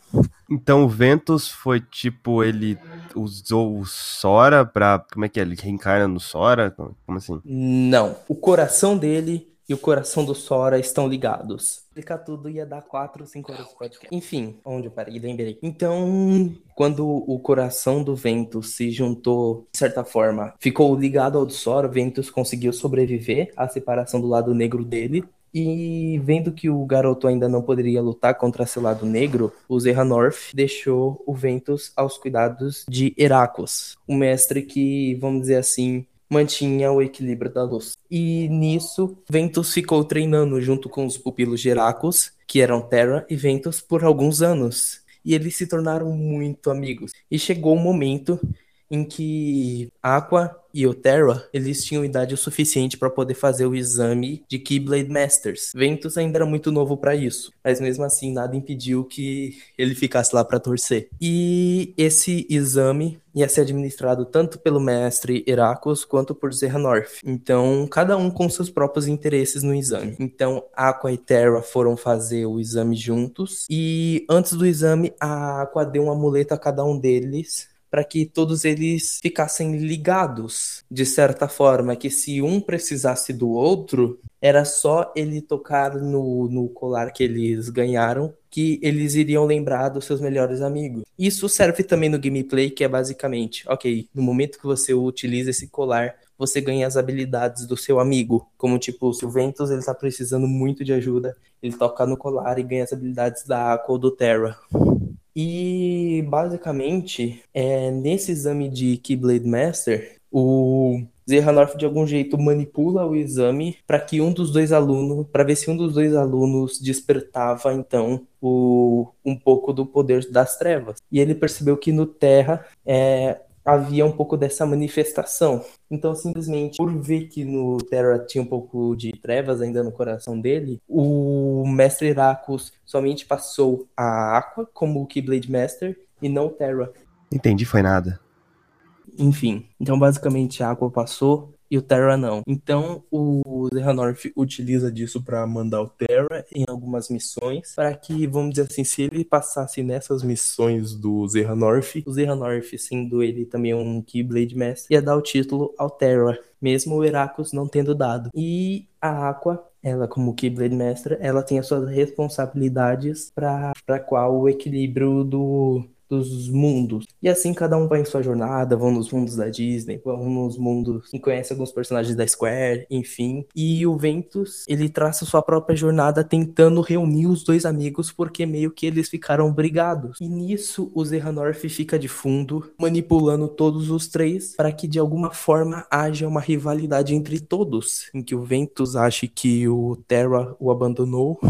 B: Então o Ventus foi tipo, ele usou o Sora pra. Como é que é? Ele reencarna no Sora? Como assim?
A: Não. O coração dele e o coração do Sora estão ligados. Explicar tudo ia dar 4 ou 5 horas de podcast. Enfim, onde eu parei, lembrei. Então, quando o coração do Ventus se juntou, de certa forma, ficou ligado ao do Sora, Ventus conseguiu sobreviver à separação do lado negro dele. E vendo que o garoto ainda não poderia lutar contra seu lado negro, o Zerranorth deixou o Ventus aos cuidados de Heracles, o mestre que, vamos dizer assim, mantinha o equilíbrio da luz. E nisso, Ventus ficou treinando junto com os pupilos de Heracles, que eram Terra e Ventus, por alguns anos. E eles se tornaram muito amigos. E chegou o um momento em que Aqua e o Terra, eles tinham idade o suficiente para poder fazer o exame de Keyblade Masters. Ventus ainda era muito novo para isso, mas mesmo assim nada impediu que ele ficasse lá para torcer. E esse exame ia ser administrado tanto pelo mestre Heracles quanto por Zerranorth. Então, cada um com seus próprios interesses no exame. Então, Aqua e Terra foram fazer o exame juntos e antes do exame, a Aqua deu um amuleto a cada um deles para que todos eles ficassem ligados, de certa forma, que se um precisasse do outro, era só ele tocar no, no colar que eles ganharam que eles iriam lembrar dos seus melhores amigos. Isso serve também no gameplay, que é basicamente, ok, no momento que você utiliza esse colar, você ganha as habilidades do seu amigo. Como, tipo, se o Ventus ele tá precisando muito de ajuda, ele toca no colar e ganha as habilidades da Aqua ou do Terra. E basicamente, é, nesse exame de Keyblade Master, o Zerranorf de algum jeito manipula o exame para que um dos dois alunos, para ver se um dos dois alunos despertava então o, um pouco do poder das trevas. E ele percebeu que no Terra é, havia um pouco dessa manifestação. Então, simplesmente, por ver que no Terra tinha um pouco de trevas ainda no coração dele, o Mestre Heracles somente passou a Aqua como o Keyblade Master e não o Terra.
B: Entendi, foi nada.
A: Enfim, então basicamente a Aqua passou e o Terra não. Então o Zerranorth utiliza disso para mandar o Terra em algumas missões, para que, vamos dizer assim, se ele passasse nessas missões do Zerranorth, o Zerranorth, sendo ele também um Keyblade Master, ia dar o título ao Terra, mesmo o Heracles não tendo dado. E a Aqua ela como Keyblade Master, ela tem as suas responsabilidades para qual o equilíbrio do dos mundos. E assim cada um vai em sua jornada, vão nos mundos da Disney, vão nos mundos e conhece alguns personagens da Square, enfim. E o Ventus, ele traça sua própria jornada tentando reunir os dois amigos porque meio que eles ficaram brigados. E nisso o Zerranorth fica de fundo, manipulando todos os três para que de alguma forma haja uma rivalidade entre todos, em que o Ventus ache que o Terra o abandonou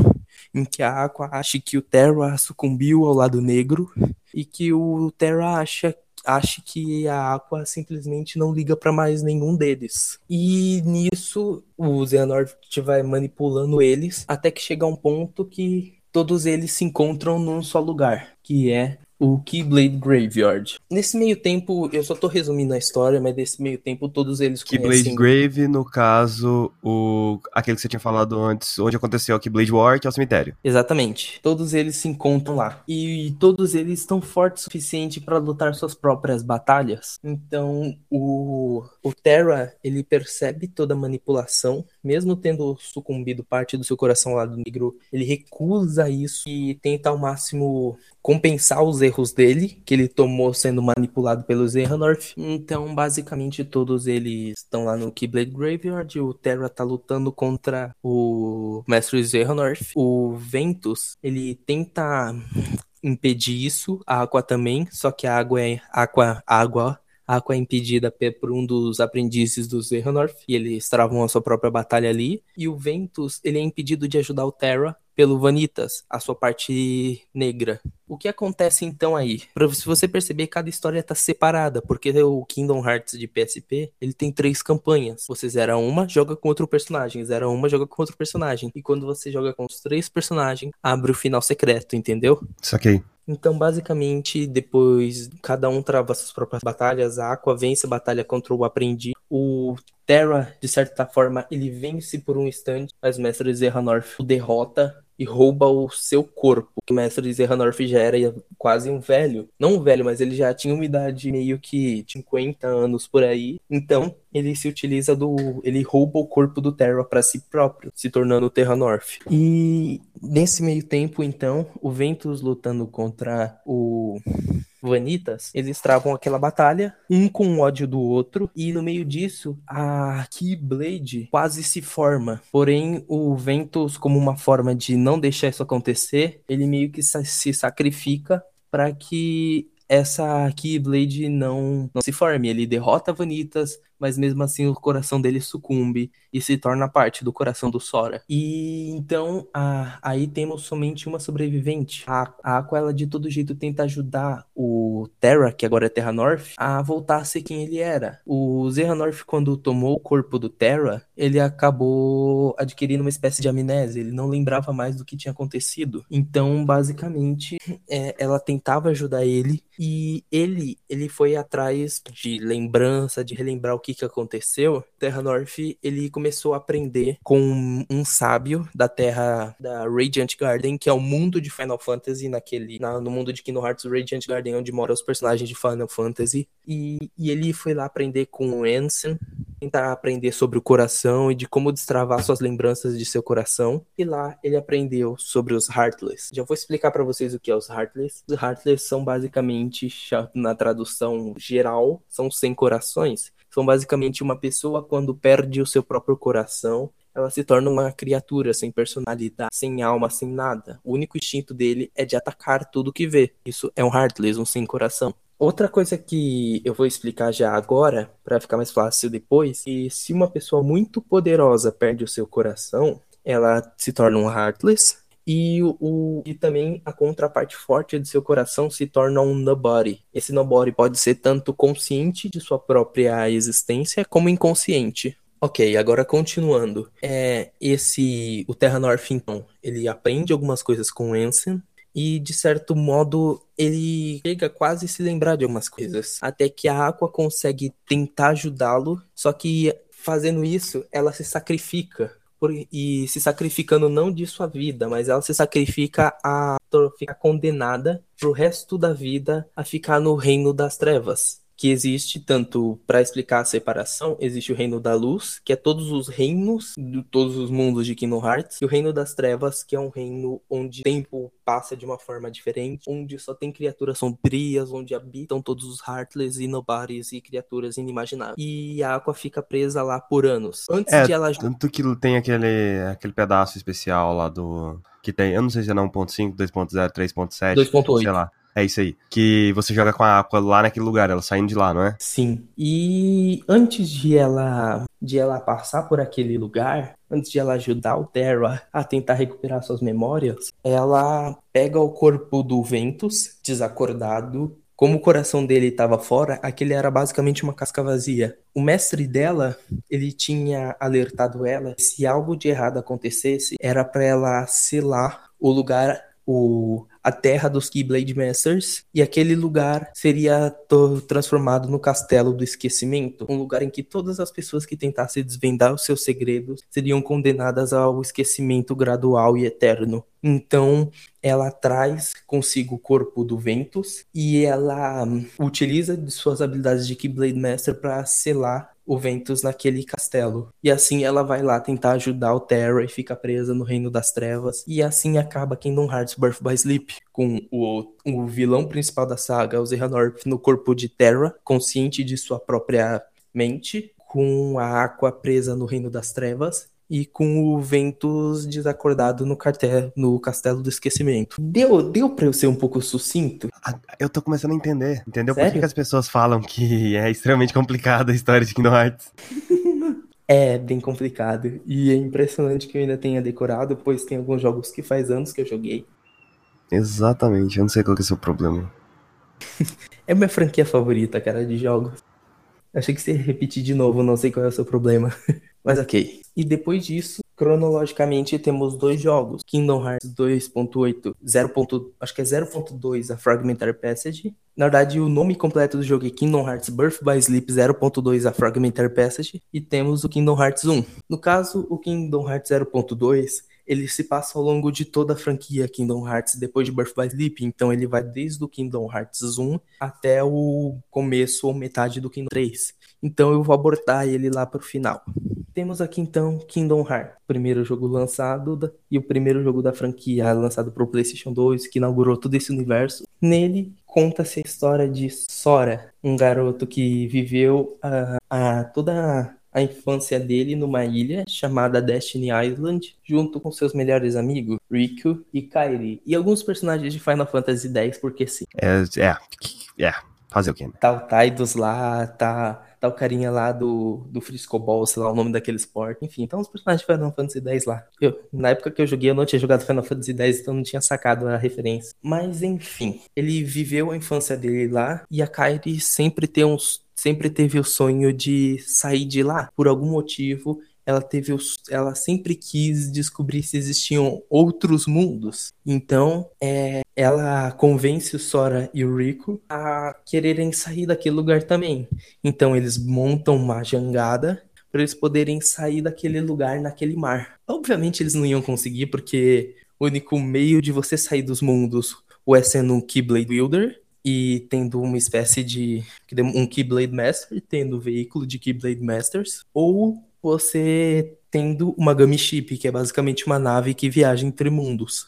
A: em que a Aqua acha que o Terra sucumbiu ao lado negro e que o Terra acha acha que a Aqua simplesmente não liga para mais nenhum deles. E nisso o Xehanort vai manipulando eles até que chega um ponto que todos eles se encontram num só lugar, que é o Keyblade Graveyard. Nesse meio tempo, eu só tô resumindo a história, mas nesse meio tempo todos eles
B: Keyblade conhecem... Grave, no caso, o aquele que você tinha falado antes, onde aconteceu o Keyblade War, que é o cemitério.
A: Exatamente. Todos eles se encontram lá. E todos eles estão fortes o suficiente para lutar suas próprias batalhas. Então, o, o Terra, ele percebe toda a manipulação, mesmo tendo sucumbido parte do seu coração lá do negro, ele recusa isso e tenta ao máximo compensar os erros dele, que ele tomou sendo manipulado pelo Xehanort. Então, basicamente, todos eles estão lá no Keyblade Graveyard. O Terra tá lutando contra o Mestre Xehanort. O Ventus, ele tenta impedir isso, a Aqua também, só que a água é água, água Aqua é impedida por um dos aprendizes do Xehanort e eles travam a sua própria batalha ali. E o Ventus, ele é impedido de ajudar o Terra pelo Vanitas, a sua parte negra. O que acontece então aí? Pra, se você perceber, cada história está separada, porque o Kingdom Hearts de PSP, ele tem três campanhas. Você zera uma, joga com outro personagem, zera uma, joga com outro personagem. E quando você joga com os três personagens, abre o final secreto, entendeu?
B: Saquei.
A: Então, basicamente, depois cada um trava suas próprias batalhas. A Aqua vence a batalha contra o aprendiz. O Terra, de certa forma, ele vence por um instante, mas o mestre Zerranorf o derrota e rouba o seu corpo. O mestre Zerranorf já era quase um velho. Não um velho, mas ele já tinha uma idade meio que 50 anos por aí. Então, ele se utiliza do. Ele rouba o corpo do Terra para si próprio, se tornando o Terranorf. E nesse meio tempo, então, o Ventus lutando contra o Vanitas, eles travam aquela batalha, um com ódio do outro, e no meio disso, a Keyblade quase se forma. Porém, o Ventus, como uma forma de não deixar isso acontecer, ele meio que se sacrifica para que essa Keyblade não, não se forme. Ele derrota Vanitas, mas mesmo assim o coração dele sucumbe e se torna parte do coração do Sora. E então a, aí temos somente uma sobrevivente. A, a Aqua, ela de todo jeito tenta ajudar o Terra, que agora é Terra North, a voltar a ser quem ele era. O Zerra North, quando tomou o corpo do Terra, ele acabou adquirindo uma espécie de amnésia. Ele não lembrava mais do que tinha acontecido. Então, basicamente, é, ela tentava ajudar ele e ele, ele foi atrás de lembrança, de relembrar o que que, que aconteceu, Terra North ele começou a aprender com um sábio da Terra da Radiant Garden, que é o mundo de Final Fantasy, naquele, na, no mundo de Kingdom Hearts Radiant Garden, onde moram os personagens de Final Fantasy. E, e ele foi lá aprender com o Ansem, tentar aprender sobre o coração e de como destravar suas lembranças de seu coração. E lá ele aprendeu sobre os Heartless. Já vou explicar para vocês o que é os Heartless. Os Heartless são basicamente, na tradução geral, são sem corações são basicamente uma pessoa quando perde o seu próprio coração, ela se torna uma criatura sem personalidade, sem alma, sem nada. O único instinto dele é de atacar tudo que vê. Isso é um Heartless, um sem coração. Outra coisa que eu vou explicar já agora, para ficar mais fácil depois, que se uma pessoa muito poderosa perde o seu coração, ela se torna um Heartless, e, o, e também a contraparte forte de seu coração se torna um nobody. Esse nobody pode ser tanto consciente de sua própria existência como inconsciente. Ok, agora continuando. É, esse, o Terra North, então, ele aprende algumas coisas com Ansem, e de certo modo ele chega quase a se lembrar de algumas coisas. Até que a Aqua consegue tentar ajudá-lo, só que fazendo isso, ela se sacrifica por, e se sacrificando não de sua vida, mas ela se sacrifica a ficar condenada pro resto da vida a ficar no reino das trevas que existe tanto para explicar a separação, existe o reino da luz, que é todos os reinos de todos os mundos de Kingdom Hearts, e o reino das trevas, que é um reino onde o tempo passa de uma forma diferente, onde só tem criaturas sombrias, onde habitam todos os Heartless e Nobodies e criaturas inimagináveis. E a Aqua fica presa lá por anos.
B: Antes é, de ela tanto que tem aquele aquele pedaço especial lá do que tem, eu não sei se é 1.5, 2.0, 3.7, 2.8, sei lá é isso aí. Que você joga com a Aqua lá naquele lugar, ela saindo de lá, não é?
A: Sim. E antes de ela de ela passar por aquele lugar, antes de ela ajudar o Terra a tentar recuperar suas memórias, ela pega o corpo do Ventus, desacordado, como o coração dele estava fora, aquele era basicamente uma casca vazia. O mestre dela, ele tinha alertado ela se algo de errado acontecesse, era para ela selar o lugar o a terra dos Keyblade Masters, e aquele lugar seria transformado no Castelo do Esquecimento, um lugar em que todas as pessoas que tentassem desvendar os seus segredos seriam condenadas ao esquecimento gradual e eterno. Então, ela traz consigo o corpo do Ventus e ela hum, utiliza de suas habilidades de Keyblade Master para selar o Ventus naquele castelo. E assim ela vai lá tentar ajudar o Terra e fica presa no Reino das Trevas. E assim acaba Kingdom Hearts Birth by Sleep, com o, o vilão principal da saga, o Zerhanorf, no corpo de Terra, consciente de sua própria mente, com a Aqua presa no Reino das Trevas e com o Ventus desacordado no, cartel, no Castelo do Esquecimento. Deu, deu pra eu ser um pouco sucinto?
B: Ah, eu tô começando a entender. Entendeu Sério? por que, que as pessoas falam que (laughs) é extremamente complicada a história de Kingdom Hearts? (laughs)
A: É bem complicado. E é impressionante que eu ainda tenha decorado, pois tem alguns jogos que faz anos que eu joguei.
B: Exatamente, eu não sei qual que é o seu problema. (laughs)
A: é minha franquia favorita, cara, de jogos. Achei que você ia repetir de novo, não sei qual é o seu problema. Mas ok. E depois disso, cronologicamente, temos dois jogos. Kingdom Hearts 2.8, 0. acho que é 0.2, a Fragmentary Passage. Na verdade, o nome completo do jogo é Kingdom Hearts Birth by Sleep 0.2, a Fragmentary Passage. E temos o Kingdom Hearts 1. No caso, o Kingdom Hearts 0.2 ele se passa ao longo de toda a franquia Kingdom Hearts depois de Birth by Sleep, então ele vai desde o Kingdom Hearts 1 até o começo ou metade do Kingdom 3. Então eu vou abordar ele lá para o final. Temos aqui então Kingdom Hearts, primeiro jogo lançado da, e o primeiro jogo da franquia lançado para o PlayStation 2, que inaugurou todo esse universo. Nele conta-se a história de Sora, um garoto que viveu a, a toda a infância dele numa ilha chamada Destiny Island, junto com seus melhores amigos, Riku e Kairi, e alguns personagens de Final Fantasy X, porque sim.
B: É, é, é. Fazer o quê? Né?
A: Tá o Tidus lá, tá, tá o carinha lá do, do Frisco Ball, sei lá o nome daquele esporte. Enfim, então os personagens de Final Fantasy X lá. Eu, na época que eu joguei, eu não tinha jogado Final Fantasy X, então não tinha sacado a referência. Mas enfim, ele viveu a infância dele lá e a Kairi sempre tem uns sempre teve o sonho de sair de lá. Por algum motivo, ela teve ela sempre quis descobrir se existiam outros mundos. Então, é, ela convence o Sora e o Rico a quererem sair daquele lugar também. Então, eles montam uma jangada para eles poderem sair daquele lugar naquele mar. Obviamente, eles não iam conseguir porque o único meio de você sair dos mundos ou é sendo um Keyblade Wielder e tendo uma espécie de um Keyblade Master, tendo o veículo de Keyblade Masters, ou você tendo uma Gummy Ship, que é basicamente uma nave que viaja entre mundos.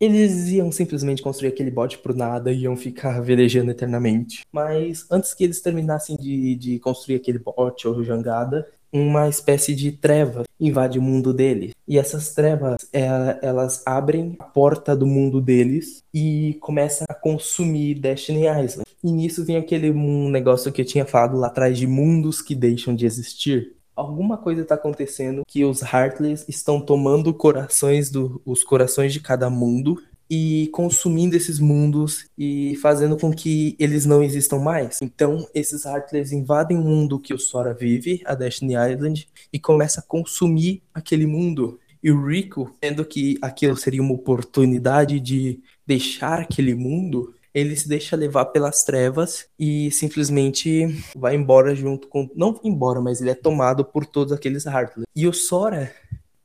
A: Eles iam simplesmente construir aquele bote pro nada e iam ficar (laughs) velejando eternamente. Mas antes que eles terminassem de, de construir aquele bote ou jangada, uma espécie de treva invade o mundo deles. E essas trevas, é, elas abrem a porta do mundo deles e começam a consumir Destiny Island. E nisso vem aquele um negócio que eu tinha falado lá atrás de mundos que deixam de existir. Alguma coisa está acontecendo que os Heartless estão tomando corações do, os corações de cada mundo e consumindo esses mundos e fazendo com que eles não existam mais. Então, esses Heartless invadem o mundo que o Sora vive, a Destiny Island, e começa a consumir aquele mundo. E o Rico, vendo que aquilo seria uma oportunidade de deixar aquele mundo, ele se deixa levar pelas trevas e simplesmente vai embora junto com. Não embora, mas ele é tomado por todos aqueles Heartless. E o Sora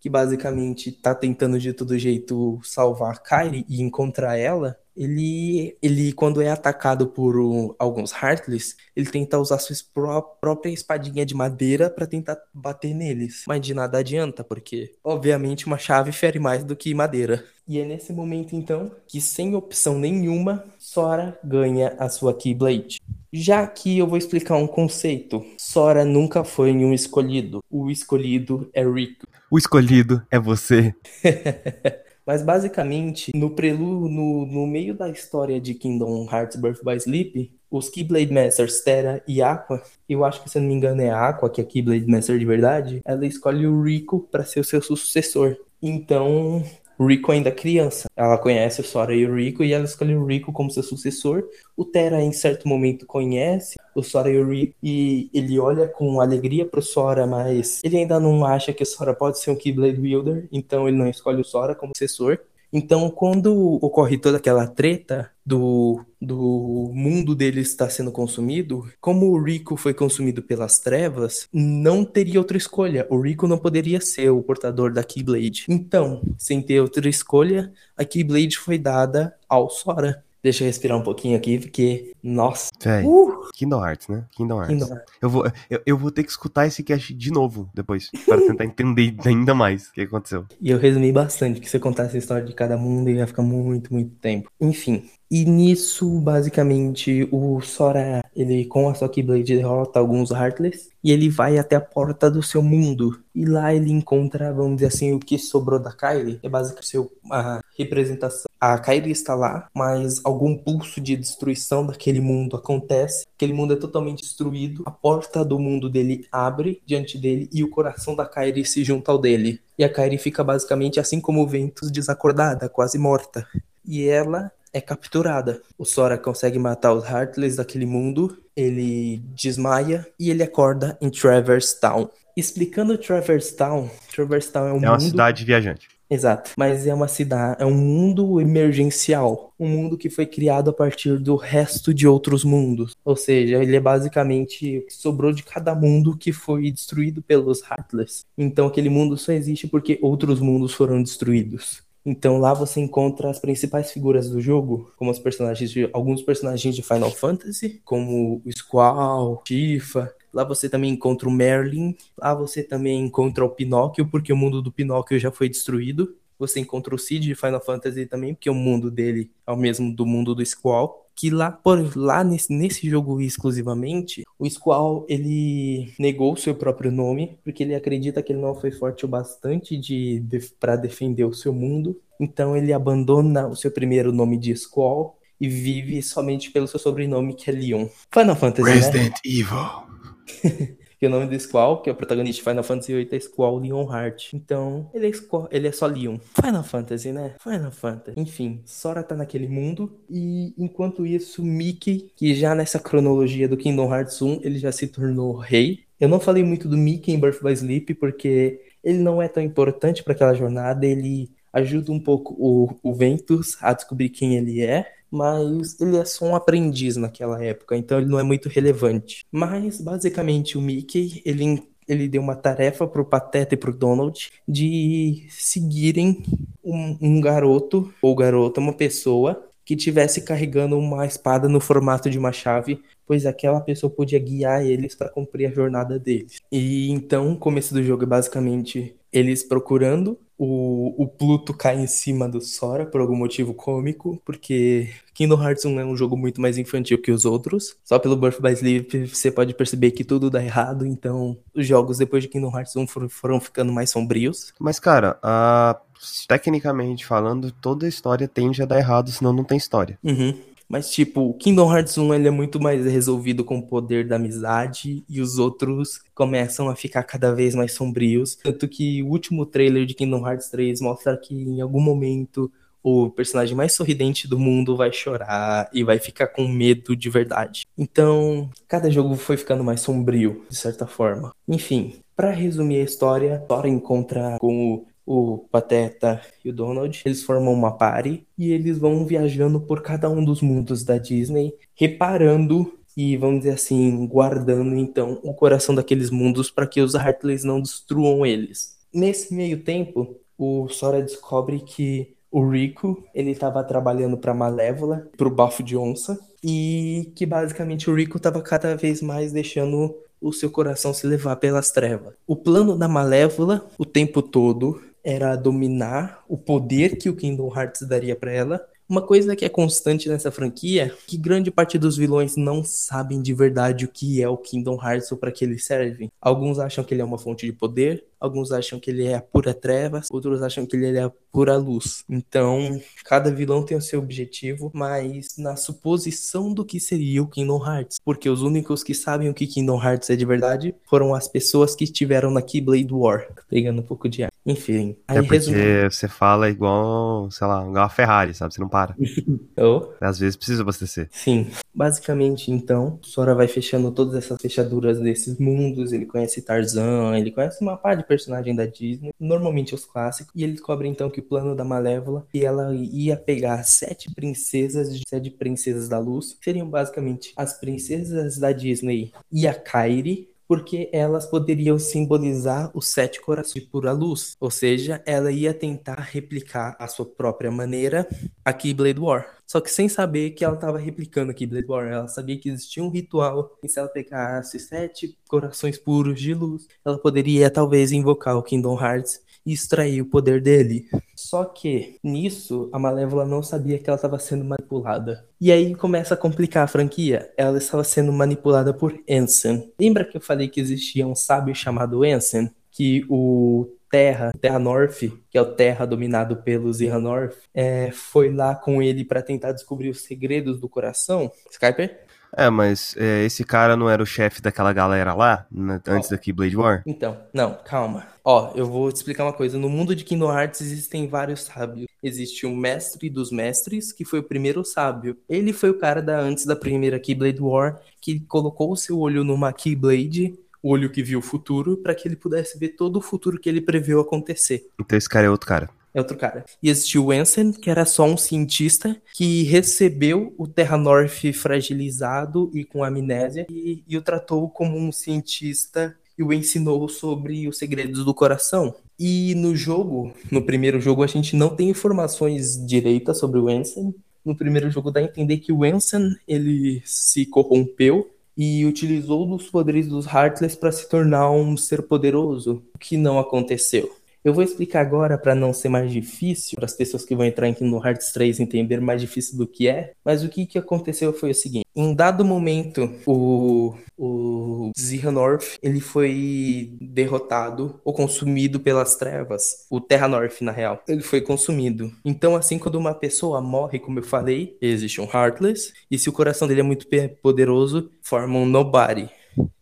A: que basicamente tá tentando de todo jeito salvar Kairi e encontrar ela, ele, ele quando é atacado por um, alguns Heartless, ele tenta usar sua pró própria espadinha de madeira para tentar bater neles. Mas de nada adianta, porque obviamente uma chave fere mais do que madeira. E é nesse momento então que sem opção nenhuma, Sora ganha a sua Keyblade. Já que eu vou explicar um conceito, Sora nunca foi um escolhido. O escolhido é Rico.
B: O escolhido é você. (laughs)
A: Mas basicamente, no prelúdio, no, no meio da história de Kingdom Hearts Birth by Sleep, os Keyblade Masters Terra e Aqua, eu acho que se eu não me engano é a Aqua que é Keyblade Master de verdade, ela escolhe o Rico para ser o seu sucessor. Então, Rico ainda criança. Ela conhece o Sora e o Rico e ela escolhe o Rico como seu sucessor. O Terra, em certo momento, conhece o Sora e o Rico e ele olha com alegria pro Sora, mas ele ainda não acha que o Sora pode ser um Keyblade Wielder, então ele não escolhe o Sora como sucessor. Então, quando ocorre toda aquela treta do, do mundo dele estar sendo consumido, como o Rico foi consumido pelas trevas, não teria outra escolha. O Rico não poderia ser o portador da Keyblade. Então, sem ter outra escolha, a Keyblade foi dada ao Sora. Deixa eu respirar um pouquinho aqui, porque, nossa.
B: Véi, uh! Kingdom Hearts, né? Kingdom Hearts. Kingdom Hearts. Eu, vou, eu, eu, vou ter que escutar esse cast de novo depois, para tentar entender (laughs) ainda mais o que aconteceu.
A: E eu resumi bastante, que você contasse a história de cada mundo ia ficar muito, muito tempo. Enfim, e nisso, basicamente, o Sora, ele com a sua Keyblade derrota alguns Heartless e ele vai até a porta do seu mundo. E lá ele encontra, vamos dizer assim, o que sobrou da Kylie. É basicamente seu, a representação. A Kylie está lá, mas algum pulso de destruição daquele mundo acontece. Aquele mundo é totalmente destruído. A porta do mundo dele abre diante dele e o coração da Kylie se junta ao dele. E a Kylie fica basicamente assim como o Ventus desacordada, quase morta. E ela é capturada. O Sora consegue matar os Heartless daquele mundo, ele desmaia e ele acorda em Traverse Town. Explicando Traverse Town, Traverse Town é um
B: É uma cidade viajante.
A: Exato, mas é uma cidade, é um mundo emergencial, um mundo que foi criado a partir do resto de outros mundos. Ou seja, ele é basicamente o que sobrou de cada mundo que foi destruído pelos Heartless. Então aquele mundo só existe porque outros mundos foram destruídos. Então lá você encontra as principais figuras do jogo, como os personagens de, alguns personagens de Final Fantasy, como o Squall, Tifa. Lá você também encontra o Merlin. Lá você também encontra o Pinóquio, porque o mundo do Pinóquio já foi destruído. Você encontra o Cid de Final Fantasy também, porque o mundo dele é o mesmo do mundo do Squall que lá por lá nesse, nesse jogo exclusivamente, o Squall ele negou o seu próprio nome porque ele acredita que ele não foi forte o bastante de, de para defender o seu mundo. Então ele abandona o seu primeiro nome de Squall e vive somente pelo seu sobrenome que é Leon. Final Fantasy,
B: Resident
A: né?
B: Evil. (laughs)
A: que o nome do Squall, que é o protagonista de Final Fantasy VIII, é Squall Leonhardt. Então, ele é, Squall, ele é só Leon. Final Fantasy, né? Final Fantasy. Enfim, Sora tá naquele mundo e, enquanto isso, Mickey, que já nessa cronologia do Kingdom Hearts 1, ele já se tornou rei. Eu não falei muito do Mickey em Birth by Sleep, porque ele não é tão importante para aquela jornada, ele ajuda um pouco o, o Ventus a descobrir quem ele é, mas ele é só um aprendiz naquela época, então ele não é muito relevante. Mas basicamente o Mickey, ele ele deu uma tarefa pro Pateta e pro Donald de seguirem um, um garoto ou garota, uma pessoa que tivesse carregando uma espada no formato de uma chave, pois aquela pessoa podia guiar eles para cumprir a jornada deles. E então o começo do jogo é basicamente eles procurando o, o Pluto cai em cima do Sora por algum motivo cômico, porque Kingdom Hearts 1 é um jogo muito mais infantil que os outros. Só pelo Birth by Sleep você pode perceber que tudo dá errado, então os jogos depois de Kingdom Hearts 1 foram, foram ficando mais sombrios.
B: Mas, cara, a... tecnicamente falando, toda história tende a dar errado, senão não tem história.
A: Uhum. Mas, tipo, Kingdom Hearts 1 ele é muito mais resolvido com o poder da amizade e os outros começam a ficar cada vez mais sombrios. Tanto que o último trailer de Kingdom Hearts 3 mostra que em algum momento o personagem mais sorridente do mundo vai chorar e vai ficar com medo de verdade. Então, cada jogo foi ficando mais sombrio, de certa forma. Enfim, para resumir a história, Thor encontra com o o Pateta e o Donald, eles formam uma party e eles vão viajando por cada um dos mundos da Disney, reparando e, vamos dizer assim, guardando então o coração daqueles mundos para que os Heartless não destruam eles. Nesse meio tempo, o Sora descobre que o Rico, ele estava trabalhando para Malévola, para o Bafo de Onça, e que basicamente o Rico estava cada vez mais deixando o seu coração se levar pelas trevas. O plano da Malévola, o tempo todo, era dominar o poder que o Kingdom Hearts daria para ela. Uma coisa que é constante nessa franquia é que grande parte dos vilões não sabem de verdade o que é o Kingdom Hearts ou para que ele serve. Alguns acham que ele é uma fonte de poder, alguns acham que ele é a pura trevas, outros acham que ele é a pura luz. Então, cada vilão tem o seu objetivo, mas na suposição do que seria o Kingdom Hearts, porque os únicos que sabem o que Kingdom Hearts é de verdade foram as pessoas que estiveram na Keyblade War, pegando um pouco de ar. Enfim.
B: Aí, é porque resumindo... você fala igual, sei lá, igual a Ferrari, sabe? Você não para. (laughs) oh. Às vezes precisa abastecer.
A: Sim. Basicamente, então, Sora vai fechando todas essas fechaduras desses mundos. Ele conhece Tarzan, ele conhece uma par de personagem da Disney, normalmente os clássicos. E ele descobre então que o plano da Malévola e ela ia pegar sete princesas, sete princesas da luz, seriam basicamente as princesas da Disney e a Kairi, porque elas poderiam simbolizar os sete corações de pura luz. Ou seja, ela ia tentar replicar a sua própria maneira a Keyblade War. Só que sem saber que ela estava replicando a Keyblade War. Ela sabia que existia um ritual e se ela pegasse sete corações puros de luz, ela poderia talvez invocar o Kingdom Hearts e extrair o poder dele. Só que nisso a Malévola não sabia que ela estava sendo manipulada. E aí começa a complicar a franquia. Ela estava sendo manipulada por Ensign. Lembra que eu falei que existia um sábio chamado Ensign? Que o Terra, Terra North, que é o Terra dominado pelos North, é, foi lá com ele para tentar descobrir os segredos do coração. Skyper?
B: É, mas é, esse cara não era o chefe daquela galera lá, né, antes da Keyblade War?
A: Então, não, calma. Ó, eu vou te explicar uma coisa. No mundo de Kingdom Hearts existem vários sábios. Existe o mestre dos mestres, que foi o primeiro sábio. Ele foi o cara da antes da primeira Keyblade War, que colocou o seu olho numa Keyblade o olho que viu o futuro, para que ele pudesse ver todo o futuro que ele previu acontecer.
B: Então esse cara é outro cara
A: é outro cara. E existiu o Ensign, que era só um cientista que recebeu o Terra North fragilizado e com amnésia e, e o tratou como um cientista e o ensinou sobre os segredos do coração. E no jogo, no primeiro jogo, a gente não tem informações direitas sobre o Ensign. No primeiro jogo dá a entender que o Ensign, ele se corrompeu e utilizou dos poderes dos Heartless para se tornar um ser poderoso, o que não aconteceu. Eu vou explicar agora para não ser mais difícil, para as pessoas que vão entrar aqui no Hearts 3 entender mais difícil do que é, mas o que, que aconteceu foi o seguinte. Em dado momento, o, o North, ele foi derrotado ou consumido pelas trevas. O Terra North, na real. Ele foi consumido. Então, assim, quando uma pessoa morre, como eu falei, existe um Heartless, e se o coração dele é muito poderoso, forma um Nobody.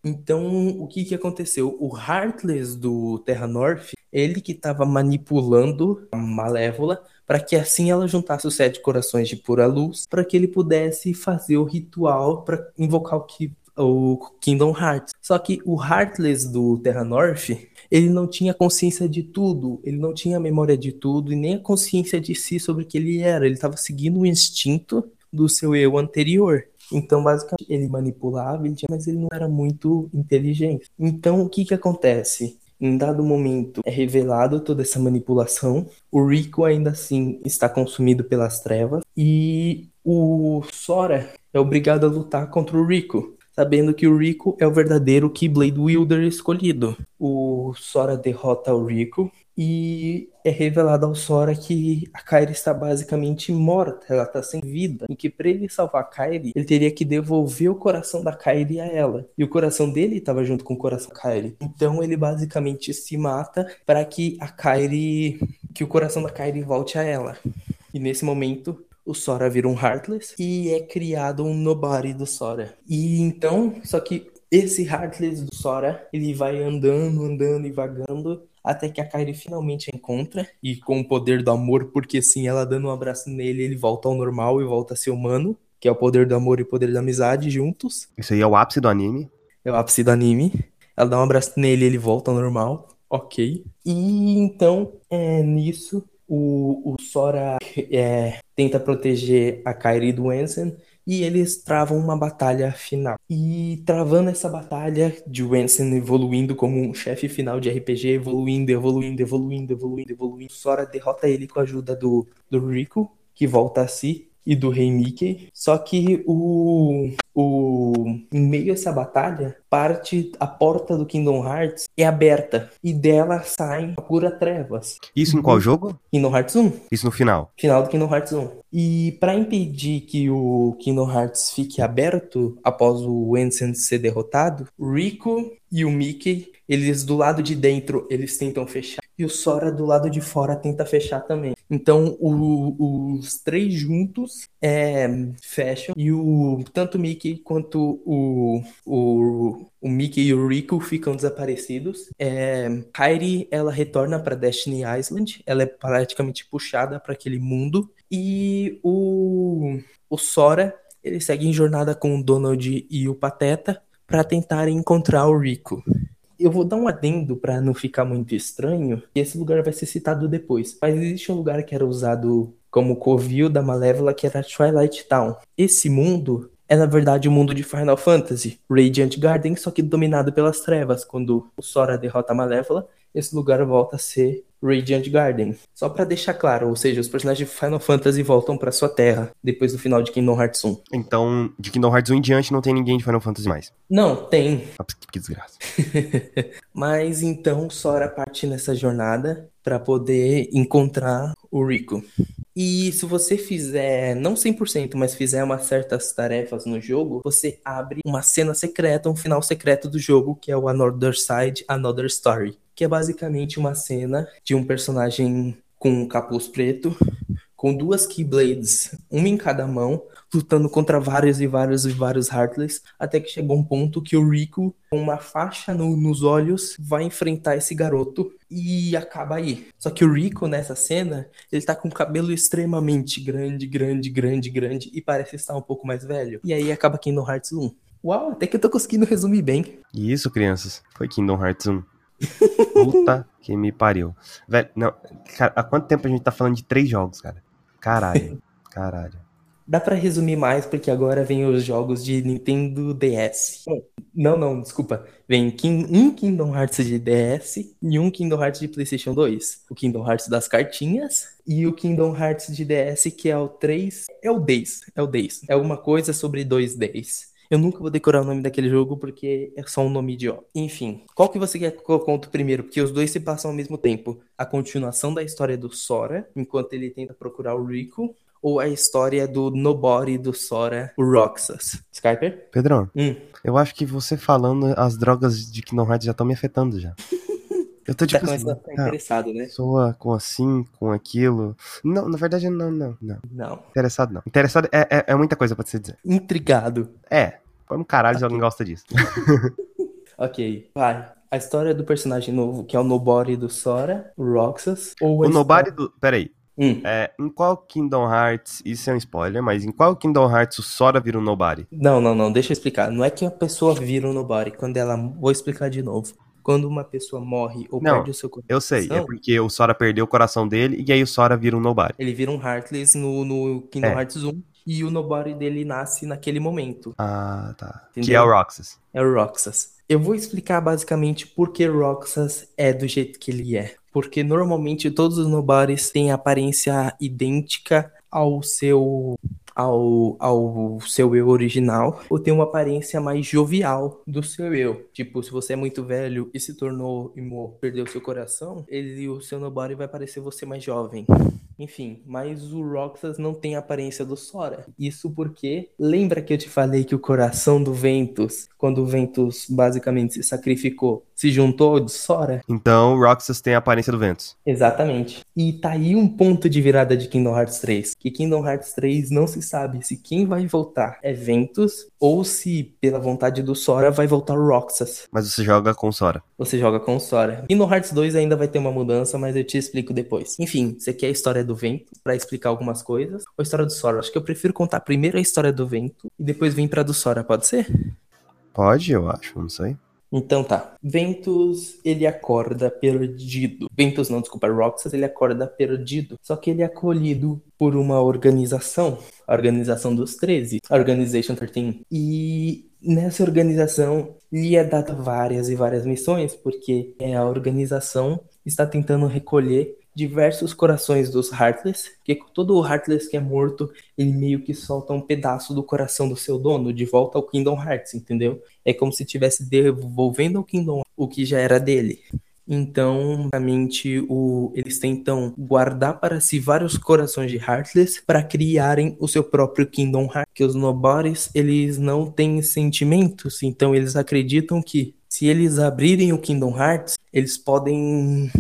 A: Então, o que que aconteceu? O Heartless do Terra North, ele que estava manipulando a Malévola para que assim ela juntasse os sete corações de pura luz, para que ele pudesse fazer o ritual para invocar o, que, o Kingdom Hearts. Só que o Heartless do Terra North, ele não tinha consciência de tudo, ele não tinha memória de tudo e nem a consciência de si sobre o que ele era. Ele estava seguindo o instinto do seu eu anterior. Então, basicamente, ele manipulava, mas ele não era muito inteligente. Então, o que que acontece? Em dado momento é revelado toda essa manipulação. O Rico ainda assim está consumido pelas trevas e o Sora é obrigado a lutar contra o Rico, sabendo que o Rico é o verdadeiro Keyblade Wielder escolhido. O Sora derrota o Rico e é revelado ao Sora que a Kairi está basicamente morta, ela está sem vida, e que para ele salvar a Kairi, ele teria que devolver o coração da Kairi a ela. E o coração dele estava junto com o coração da Kairi. Então ele basicamente se mata para que a Kairi, que o coração da Kairi volte a ela. E nesse momento, o Sora vira um Heartless e é criado um Nobody do Sora. E então, só que esse Heartless do Sora, ele vai andando, andando e vagando até que a Kairi finalmente a encontra e com o poder do amor, porque sim, ela dando um abraço nele, ele volta ao normal e volta a ser humano, que é o poder do amor e o poder da amizade juntos.
B: Isso aí é o ápice do anime.
A: É o ápice do anime. Ela dá um abraço nele, ele volta ao normal. Ok. E então, é, nisso, o, o Sora é, tenta proteger a Kairi do Ensign e eles travam uma batalha final. E travando essa batalha de Wensen evoluindo como um chefe final de RPG, evoluindo, evoluindo, evoluindo, evoluindo, evoluindo, Sora derrota ele com a ajuda do, do Rico, que volta a si, e do Rei Mickey. Só que o, o em meio a essa batalha, parte a porta do Kingdom Hearts é aberta e dela saem a pura trevas.
B: Isso em qual jogo?
A: Kingdom Hearts 1.
B: Isso no final.
A: Final do Kingdom Hearts 1. E para impedir que o Kingdom Hearts fique aberto após o Ensign ser derrotado, Rico e o Mickey eles do lado de dentro, eles tentam fechar. E o Sora do lado de fora tenta fechar também. Então, o, os três juntos é, fecham. E o tanto o Mickey quanto o, o, o Mickey e o Rico ficam desaparecidos. É, Kairi, ela retorna para Destiny Island. Ela é praticamente puxada para aquele mundo. E o, o Sora, ele segue em jornada com o Donald e o Pateta para tentarem encontrar o Rico. Eu vou dar um adendo para não ficar muito estranho, e esse lugar vai ser citado depois. Mas existe um lugar que era usado como covil da Malévola, que era Twilight Town. Esse mundo é na verdade o mundo de Final Fantasy, Radiant Garden, só que dominado pelas trevas. Quando o Sora derrota a Malévola, esse lugar volta a ser Radiant Garden. Só para deixar claro, ou seja, os personagens de Final Fantasy voltam para sua terra depois do final de Kingdom Hearts 1.
B: Então, de Kingdom Hearts 1 em diante não tem ninguém de Final Fantasy mais.
A: Não, tem.
B: Ah, que desgraça. (laughs)
A: Mas então Sora parte nessa jornada para poder encontrar o Rico. E se você fizer, não 100%, mas fizer umas certas tarefas no jogo, você abre uma cena secreta, um final secreto do jogo, que é o Another Side, Another Story que é basicamente uma cena de um personagem com um capuz preto, com duas Keyblades, uma em cada mão, lutando contra vários e vários e vários Heartless, até que chegou um ponto que o Rico, com uma faixa no, nos olhos, vai enfrentar esse garoto e acaba aí. Só que o Rico, nessa cena, ele tá com o cabelo extremamente grande, grande, grande, grande, e parece estar um pouco mais velho. E aí acaba Kingdom Hearts 1. Uau, até que eu tô conseguindo resumir bem.
B: Isso, crianças, foi Kingdom Hearts 1. Puta que me pariu. Velho, não. Cara, há quanto tempo a gente tá falando de três jogos, cara? Caralho. (laughs) Caralho.
A: Dá para resumir mais porque agora vem os jogos de Nintendo DS. Não, não, desculpa. Vem um Kingdom Hearts de DS e um Kingdom Hearts de PlayStation 2. O Kingdom Hearts das cartinhas e o Kingdom Hearts de DS que é o 3. É o Days. É o Days. É alguma coisa sobre dois Days. Eu nunca vou decorar o nome daquele jogo porque é só um nome idiota. Enfim, qual que você quer que eu conto primeiro? Porque os dois se passam ao mesmo tempo. A continuação da história do Sora, enquanto ele tenta procurar o Rico, ou a história do Nobody do Sora, o Roxas. Skyper?
B: Pedrão,
A: Hum.
B: eu acho que você falando, as drogas de Kingdom Hearts já estão me afetando já. (laughs) Eu tô
A: Tá
B: tipo assim,
A: começando a ficar
B: ah,
A: interessado, né?
B: pessoa com assim, com aquilo. Não, na verdade, não, não, não.
A: Não.
B: Interessado não. Interessado é, é, é muita coisa pra você dizer.
A: Intrigado.
B: É, como caralho se alguém gosta disso. (laughs)
A: Ok, vai. A história do personagem novo, que é o Nobody do Sora, o Roxas, ou
B: O Nobody do. Peraí.
A: Hum.
B: É, em qual Kingdom Hearts, isso é um spoiler, mas em qual Kingdom Hearts o Sora vira um Nobody?
A: Não, não, não, deixa eu explicar. Não é que a pessoa vira um nobody, quando ela. Vou explicar de novo. Quando uma pessoa morre ou
B: Não,
A: perde o seu coração,
B: Eu sei, é porque o Sora perdeu o coração dele e aí o Sora vira um Nobody.
A: ele vira um Heartless no, no Kingdom
B: É.
A: Hearts 1 e o nobody dele nasce naquele momento.
B: Ah, tá. Que
A: Entendeu?
B: é o Roxas.
A: É o Roxas. Eu vou explicar basicamente por que Roxas é do jeito que ele é. Porque normalmente todos os nobodies têm aparência idêntica ao seu ao, ao seu eu original, ou tem uma aparência mais jovial do seu eu. Tipo, se você é muito velho e se tornou emo, perdeu seu coração, ele o seu nobody vai parecer você mais jovem. Enfim, mas o Roxas não tem a aparência do Sora. Isso porque lembra que eu te falei que o coração do Ventus, quando o Ventus basicamente se sacrificou, se juntou ao de Sora?
B: Então o Roxas tem a aparência do Ventus.
A: Exatamente. E tá aí um ponto de virada de Kingdom Hearts 3. Que Kingdom Hearts 3 não se sabe se quem vai voltar é Ventus ou se, pela vontade do Sora, vai voltar o Roxas.
B: Mas você joga com o Sora.
A: Você joga com o Sora. Kingdom Hearts 2 ainda vai ter uma mudança, mas eu te explico depois. Enfim, você quer a história do Vento pra explicar algumas coisas? Ou a história do Sora? Acho que eu prefiro contar primeiro a história do Vento e depois vir pra do Sora, pode ser?
B: Pode, eu acho, não sei.
A: Então tá. Ventus, ele acorda perdido. Ventus não, desculpa, Roxas, ele acorda perdido. Só que ele é acolhido por uma organização, a Organização dos 13, a Organization 13. E nessa organização lhe é dada várias e várias missões, porque é, a organização está tentando recolher diversos corações dos Heartless, que todo Heartless que é morto, ele meio que solta um pedaço do coração do seu dono de volta ao Kingdom Hearts, entendeu? É como se estivesse devolvendo ao Kingdom o que já era dele. Então, basicamente, o, eles tentam guardar para si vários corações de Heartless para criarem o seu próprio Kingdom Hearts. Que os Nobodies, eles não têm sentimentos, então eles acreditam que Se eles abrirem o Kingdom Hearts, eles podem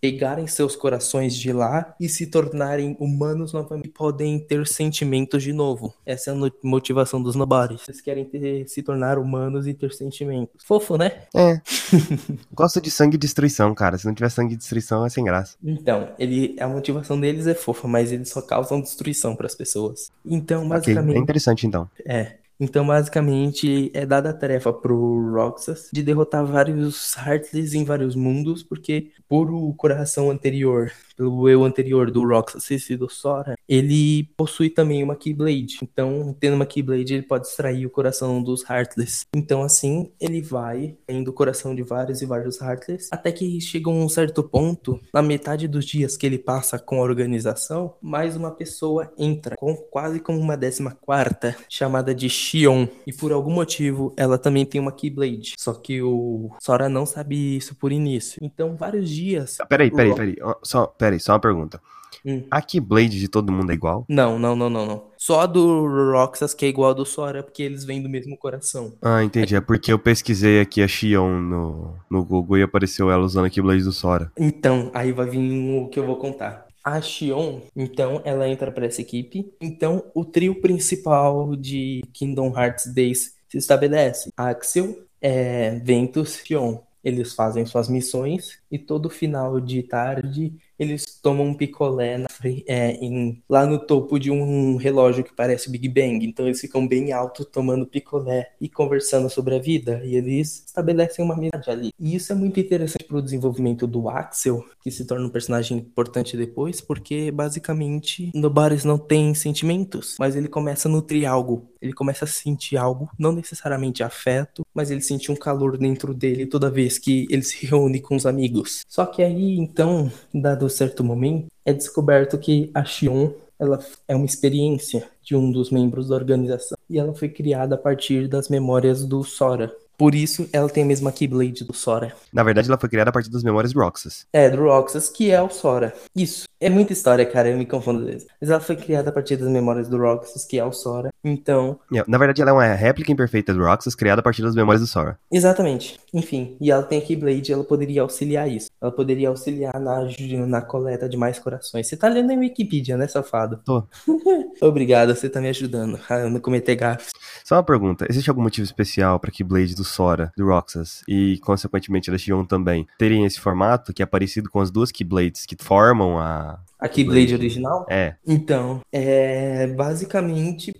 A: pegarem seus corações de lá e se tornarem humanos novamente, podem ter sentimentos de novo. Essa é a motivação dos Nobodies. Eles querem ter, se tornar humanos e ter sentimentos. Fofo, né?
B: É. (laughs) Gosto de sangue e destruição, cara. Se não tiver sangue e destruição, é sem graça.
A: Então, ele, a motivação deles é fofa, mas eles só causam destruição para as pessoas. Então, basicamente.
B: Okay. É interessante, então.
A: É. Então, basicamente, é dada a tarefa pro Roxas de derrotar vários Heartless em vários mundos, porque por o coração anterior pelo eu anterior do Roxas e do Sora, ele possui também uma Keyblade. Então, tendo uma Keyblade, ele pode extrair o coração dos Heartless. Então, assim, ele vai indo o coração de vários e vários Heartless, até que chega um certo ponto, na metade dos dias que ele passa com a organização, mais uma pessoa entra, com quase como uma décima quarta, chamada de Shion. E por algum motivo, ela também tem uma Keyblade. Só que o Sora não sabe isso por início. Então, vários dias...
B: Peraí, peraí, peraí. Só, peraí peraí, só uma pergunta. Hum. A Keyblade de todo mundo é igual?
A: Não, não, não, não, não. Só a do Roxas que é igual a do Sora, porque eles vêm do mesmo coração.
B: Ah, entendi. É porque eu pesquisei aqui a Xion no, no Google e apareceu ela usando a Keyblade do Sora.
A: Então, aí vai vir o que eu vou contar. A Xion, então, ela entra para essa equipe. Então, o trio principal de Kingdom Hearts Days se estabelece. Axel, é, Ventus, Xion. Eles fazem suas missões e todo final de tarde eles tomam um picolé na, é, em, lá no topo de um relógio que parece Big Bang. Então eles ficam bem alto tomando picolé e conversando sobre a vida. E eles estabelecem uma amizade ali. E isso é muito interessante para o desenvolvimento do Axel, que se torna um personagem importante depois, porque basicamente Nobaris não tem sentimentos, mas ele começa a nutrir algo. Ele começa a sentir algo, não necessariamente afeto, mas ele sente um calor dentro dele toda vez que ele se reúne com os amigos. Só que aí, então, dado certo momento, é descoberto que a Xion ela é uma experiência de um dos membros da organização e ela foi criada a partir das memórias do Sora. Por isso, ela tem a mesma Keyblade do Sora.
B: Na verdade, ela foi criada a partir das memórias do Roxas.
A: É, do Roxas, que é o Sora. Isso. É muita história, cara, eu me confundo vezes. Mas ela foi criada a partir das memórias do Roxas, que é o Sora. Então.
B: Na verdade, ela é uma réplica imperfeita do Roxas, criada a partir das memórias do Sora.
A: Exatamente. Enfim, e ela tem a Keyblade, ela poderia auxiliar isso. Ela poderia auxiliar na, na coleta de mais corações. Você tá lendo em Wikipedia, né, safado?
B: Tô. (laughs)
A: Obrigado, você tá me ajudando a não cometer gafes.
B: Só uma pergunta: existe algum motivo especial pra Keyblade do Sora, do Roxas, e consequentemente da Xion também, terem esse formato que é parecido com as duas Keyblades que formam a
A: a Keyblade original?
B: É.
A: Então, é basicamente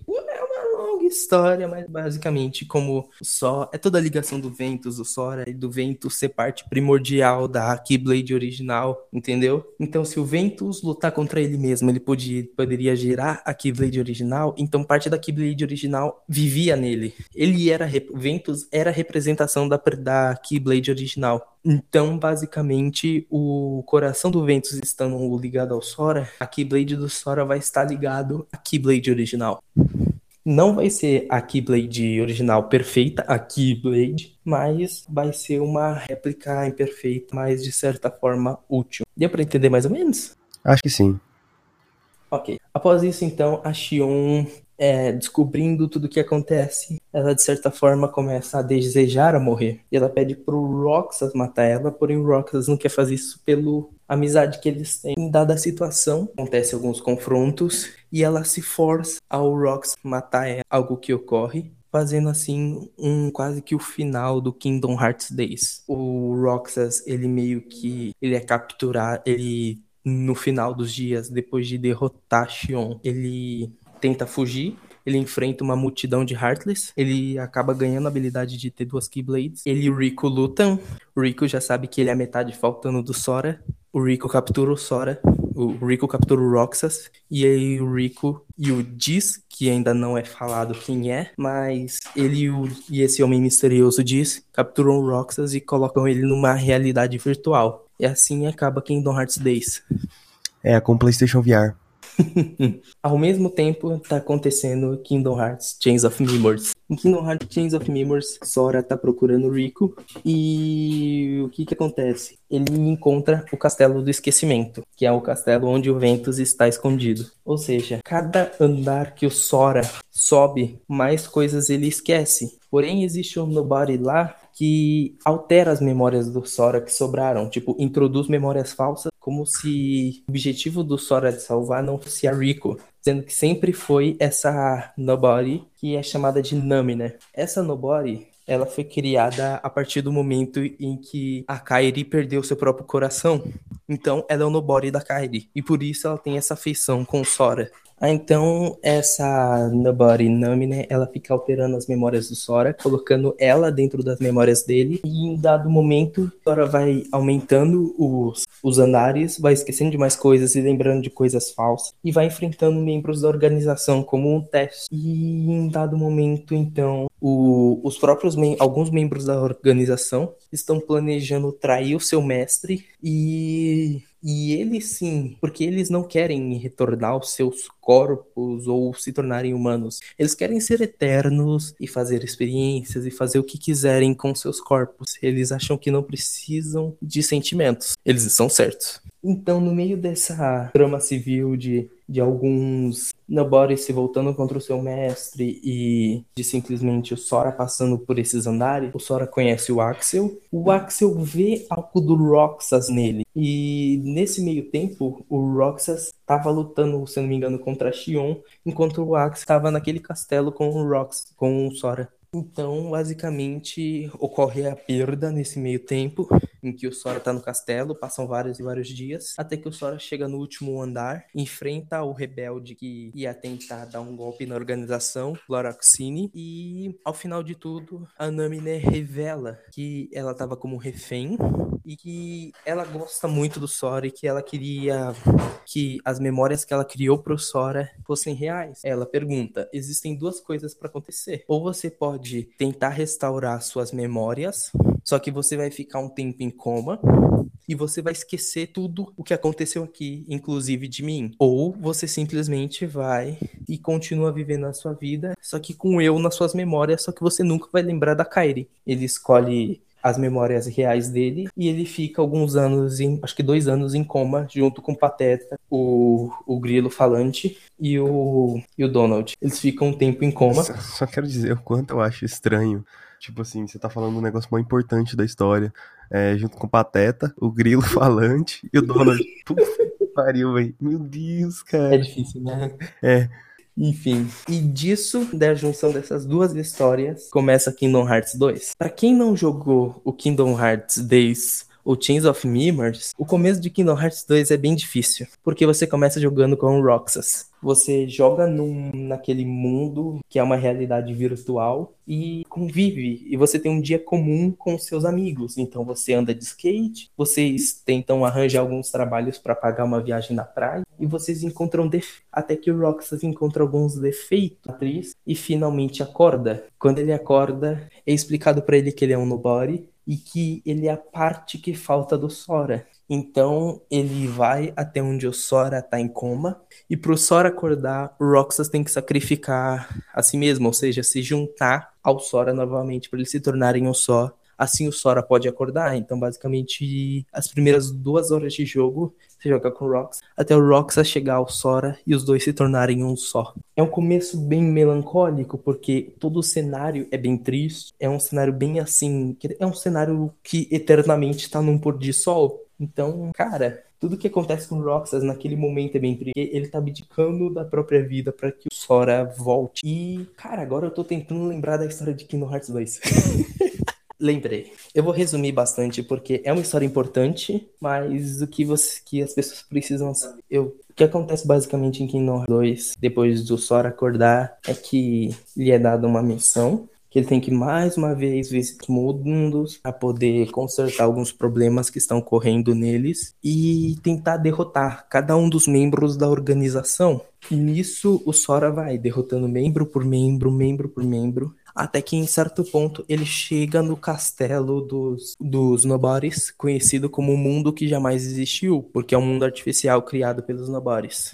A: história, mas basicamente como só é toda a ligação do Ventus, do Sora e do Ventus ser parte primordial da Keyblade original, entendeu? Então se o Ventus lutar contra ele mesmo, ele podia, poderia gerar a Keyblade original, então parte da Keyblade original vivia nele. Ele era Ventus era a representação da da Keyblade original. Então, basicamente, o coração do Ventus estando ligado ao Sora, a Keyblade do Sora vai estar ligado à Keyblade original. Não vai ser a Keyblade original perfeita, a Keyblade, mas vai ser uma réplica imperfeita, mas de certa forma útil. Deu para entender mais ou menos?
B: Acho que sim.
A: Ok. Após isso, então, a Xion é, descobrindo tudo o que acontece, ela de certa forma começa a desejar a morrer. E ela pede pro Roxas matar ela, porém o Roxas não quer fazer isso pelo amizade que eles têm. Em dada situação, acontece alguns confrontos e ela se força ao Roxas matar ela, algo que ocorre fazendo assim um quase que o final do Kingdom Hearts Days. O Roxas, ele meio que ele é capturado, ele no final dos dias, depois de derrotar Xion, ele tenta fugir. Ele enfrenta uma multidão de Heartless. Ele acaba ganhando a habilidade de ter duas Keyblades. Ele e o Rico lutam. O Rico já sabe que ele é a metade faltando do Sora. O Rico captura o Sora. O Rico captura o Roxas. E aí o Rico e o Diz, que ainda não é falado quem é, mas ele e, o, e esse homem misterioso Diz capturam o Roxas e colocam ele numa realidade virtual. E assim acaba Kingdom Hearts Days.
B: É, com PlayStation VR. (laughs)
A: Ao mesmo tempo, tá acontecendo Kingdom Hearts Chains of Memories. Em Kingdom Hearts Chains of Memories, Sora tá procurando Rico e o que que acontece? Ele encontra o Castelo do Esquecimento, que é o castelo onde o Ventus está escondido. Ou seja, cada andar que o Sora sobe, mais coisas ele esquece. Porém, existe um Nobody lá que altera as memórias do Sora que sobraram, tipo, introduz memórias falsas, como se o objetivo do Sora de salvar não fosse a Rico, sendo que sempre foi essa Nobody que é chamada de Nami, né? Essa Nobody ela foi criada a partir do momento em que a Kairi perdeu seu próprio coração. Então, ela é o Nobody da Kairi. E por isso ela tem essa afeição com Sora. Ah, então essa Nobody Nami, né, ela fica alterando as memórias do Sora, colocando ela dentro das memórias dele, e em dado momento, Sora vai aumentando os, os andares, vai esquecendo de mais coisas e lembrando de coisas falsas, e vai enfrentando membros da organização como um teste. E em dado momento, então, o, os próprios alguns membros da organização estão planejando trair o seu mestre e e eles sim, porque eles não querem retornar aos seus corpos ou se tornarem humanos. Eles querem ser eternos e fazer experiências e fazer o que quiserem com seus corpos. Eles acham que não precisam de sentimentos. Eles estão certos. Então, no meio dessa trama civil de, de alguns Nobody se voltando contra o seu mestre e de simplesmente o Sora passando por esses andares, o Sora conhece o Axel. O Axel vê algo do Roxas nele. E nesse meio tempo, o Roxas estava lutando, se não me engano, contra Xion, enquanto o Axel estava naquele castelo com o Rox, com o Sora. Então, basicamente, ocorre a perda nesse meio tempo, em que o Sora tá no castelo, passam vários e vários dias, até que o Sora chega no último andar, enfrenta o rebelde que ia tentar dar um golpe na organização, Loraxine, e ao final de tudo, a Namine revela que ela tava como refém e que ela gosta muito do Sora e que ela queria que as memórias que ela criou pro Sora fossem reais. Ela pergunta: existem duas coisas para acontecer. Ou você pode tentar restaurar suas memórias, só que você vai ficar um tempo em coma e você vai esquecer tudo o que aconteceu aqui, inclusive de mim. Ou você simplesmente vai e continua vivendo a sua vida, só que com eu nas suas memórias, só que você nunca vai lembrar da Kairi. Ele escolhe as memórias reais dele e ele fica alguns anos, em, acho que dois anos em coma, junto com o Pateta, o, o Grilo Falante e o, e o Donald. Eles ficam um tempo em coma.
B: Só, só quero dizer o quanto eu acho estranho. Tipo assim, você tá falando um negócio muito importante da história, é, junto com o Pateta, o Grilo (laughs) Falante e o Donald. Que pariu, velho. Meu Deus, cara.
A: É difícil, né?
B: É.
A: Enfim, e disso, da junção dessas duas histórias, começa Kingdom Hearts 2. Para quem não jogou o Kingdom Hearts Days ou Chains of Memories, o começo de Kingdom Hearts 2 é bem difícil, porque você começa jogando com o Roxas. Você joga num, naquele mundo que é uma realidade virtual e convive. E você tem um dia comum com seus amigos. Então você anda de skate, vocês tentam arranjar alguns trabalhos para pagar uma viagem na praia e vocês encontram até que o Roxas encontra alguns defeitos na atriz e finalmente acorda. Quando ele acorda, é explicado para ele que ele é um nobody e que ele é a parte que falta do Sora. Então ele vai até onde o Sora tá em coma. E pro Sora acordar, o Roxas tem que sacrificar a si mesmo, ou seja, se juntar ao Sora novamente para eles se tornarem um só. Assim o Sora pode acordar. Então, basicamente, as primeiras duas horas de jogo você joga com o Rox, até o Roxas chegar ao Sora e os dois se tornarem um só. É um começo bem melancólico, porque todo o cenário é bem triste, é um cenário bem assim, é um cenário que eternamente está num pôr de sol. Então, cara, tudo que acontece com o Roxas naquele momento é bem triste. Ele tá abdicando da própria vida para que o Sora volte. E, cara, agora eu tô tentando lembrar da história de Kingdom Hearts 2. (laughs) Lembrei. Eu vou resumir bastante porque é uma história importante, mas o que, você, que as pessoas precisam saber. Eu, o que acontece basicamente em Kingdom Hearts 2, depois do Sora acordar, é que lhe é dada uma missão que ele tem que mais uma vez visitar mundos para poder consertar alguns problemas que estão ocorrendo neles e tentar derrotar cada um dos membros da organização. E nisso o Sora vai derrotando membro por membro, membro por membro, até que em certo ponto ele chega no castelo dos, dos Nobores, conhecido como o mundo que jamais existiu, porque é um mundo artificial criado pelos Nobores.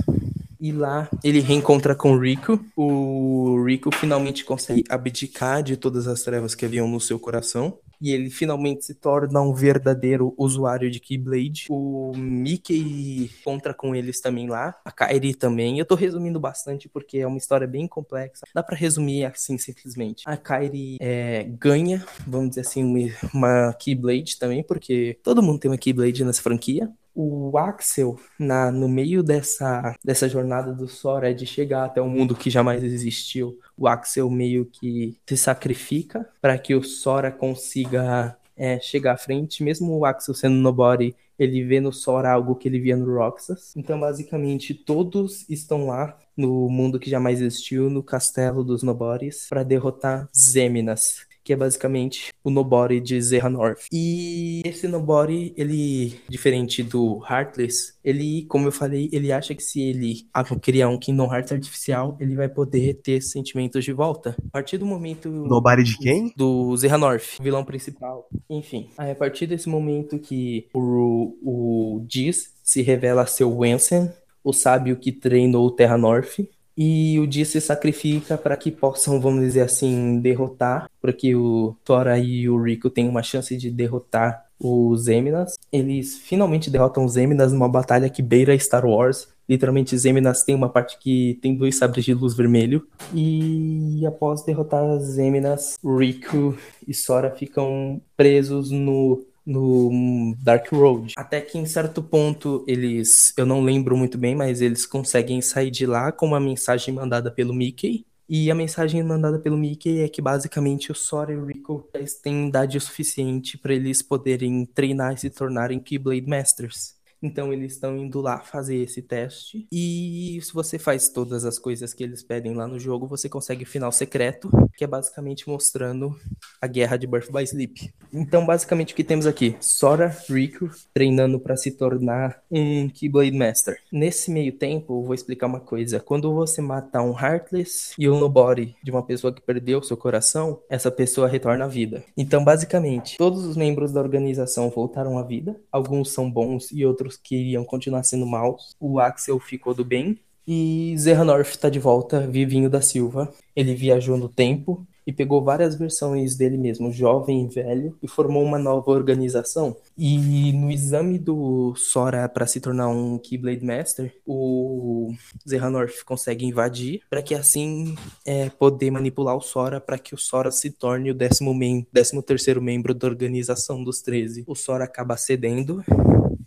A: E lá ele reencontra com o Rico. O Rico finalmente consegue abdicar de todas as trevas que haviam no seu coração. E ele finalmente se torna um verdadeiro usuário de Keyblade. O Mickey encontra com eles também lá, a Kairi também. Eu tô resumindo bastante porque é uma história bem complexa. Dá para resumir assim simplesmente. A Kairi é, ganha, vamos dizer assim, uma Keyblade também, porque todo mundo tem uma Keyblade nessa franquia o Axel, na, no meio dessa, dessa jornada do Sora, de chegar até um mundo que jamais existiu, o Axel meio que se sacrifica para que o Sora consiga é, chegar à frente, mesmo o Axel sendo nobody, ele vê no Sora algo que ele via no Roxas. Então, basicamente, todos estão lá no mundo que jamais existiu, no castelo dos Nobodies, para derrotar Zeminas, que é basicamente o Nobody de Zerra North. E esse Nobody, ele, diferente do Heartless, ele, como eu falei, ele acha que se ele criar um Kingdom Hearts artificial, ele vai poder ter sentimentos de volta. A partir do momento...
B: Nobody de quem?
A: Do Zerra North, vilão principal. Enfim, a partir desse momento que o, o Diz se revela ser o Wensen, o sábio que treinou o Terra North, e o dia se sacrifica para que possam, vamos dizer assim, derrotar, para que o Thora e o Rico tenham uma chance de derrotar os Eminas. Eles finalmente derrotam os Eminas numa batalha que beira Star Wars. Literalmente, Zeminas tem uma parte que tem dois sabres de luz vermelho. E após derrotar as Zeminas, Rico e Sora ficam presos no no Dark Road. Até que em certo ponto eles, eu não lembro muito bem, mas eles conseguem sair de lá com uma mensagem mandada pelo Mickey. E a mensagem mandada pelo Mickey é que basicamente o Sora e o Rico têm idade o suficiente para eles poderem treinar e se tornarem Keyblade Masters. Então eles estão indo lá fazer esse teste. E se você faz todas as coisas que eles pedem lá no jogo, você consegue o final secreto, que é basicamente mostrando a guerra de Birth by Sleep. Então, basicamente, o que temos aqui? Sora Riku treinando para se tornar um Keyblade Master. Nesse meio tempo, eu vou explicar uma coisa. Quando você mata um Heartless e um Nobody de uma pessoa que perdeu seu coração, essa pessoa retorna à vida. Então, basicamente, todos os membros da organização voltaram à vida. Alguns são bons e outros que iriam continuar sendo maus. O Axel ficou do bem. E Zerranorth está de volta, vivinho da Silva. Ele viajou no tempo e pegou várias versões dele mesmo, jovem e velho, e formou uma nova organização. E no exame do Sora para se tornar um Keyblade Master, o Zerranorth consegue invadir para que assim é, poder manipular o Sora para que o Sora se torne o décimo, mem décimo terceiro membro da organização dos 13. O Sora acaba cedendo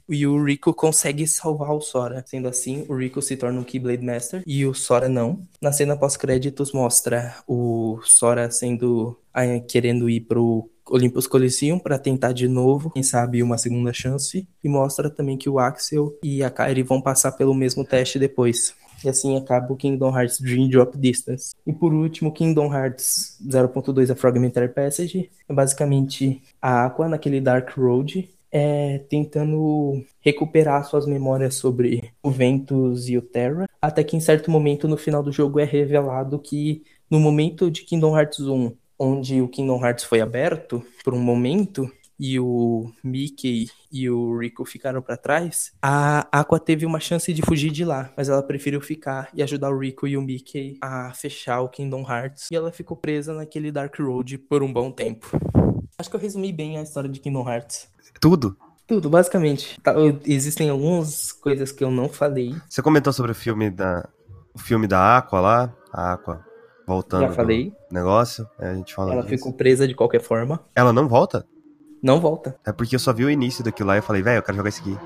A: e o Rico consegue salvar o Sora. Sendo assim, o Rico se torna um Keyblade Master e o Sora não. Na cena pós-créditos mostra o Sora sendo querendo ir pro Olympus Coliseum para tentar de novo, quem sabe uma segunda chance, e mostra também que o Axel e a Kairi vão passar pelo mesmo teste depois. E assim acaba o Kingdom Hearts Dream Drop Distance. E por último, Kingdom Hearts 0.2 A Fragmentary Passage. É basicamente a Aqua naquele Dark Road é, tentando recuperar suas memórias sobre o Ventus e o Terra, até que em certo momento no final do jogo é revelado que no momento de Kingdom Hearts 1, onde o Kingdom Hearts foi aberto por um momento e o Mickey e o Rico ficaram para trás, a Aqua teve uma chance de fugir de lá, mas ela preferiu ficar e ajudar o Rico e o Mickey a fechar o Kingdom Hearts, e ela ficou presa naquele Dark Road por um bom tempo. Acho que eu resumi bem a história de Kingdom Hearts.
B: Tudo?
A: Tudo, basicamente. Tá, existem algumas coisas que eu não falei.
B: Você comentou sobre o filme da. O filme da Aqua lá? A Aqua voltando.
A: Já falei.
B: Negócio. É, a gente fala
A: Ela
B: disso.
A: ficou presa de qualquer forma.
B: Ela não volta?
A: Não volta.
B: É porque eu só vi o início daquilo lá e eu falei, velho, eu quero jogar isso aqui.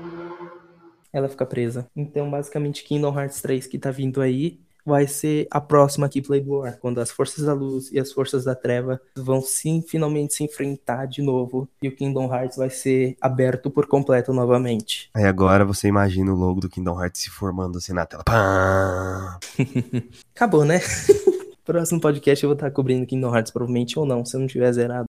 A: Ela fica presa. Então, basicamente, Kingdom Hearts 3 que tá vindo aí vai ser a próxima Keyblade War, quando as forças da luz e as forças da treva vão sim finalmente se enfrentar de novo e o Kingdom Hearts vai ser aberto por completo novamente.
B: Aí agora você imagina o logo do Kingdom Hearts se formando assim na tela. Pá! (laughs)
A: Acabou, né? (laughs) Próximo podcast eu vou estar cobrindo Kingdom Hearts provavelmente ou não, se eu não tiver zerado.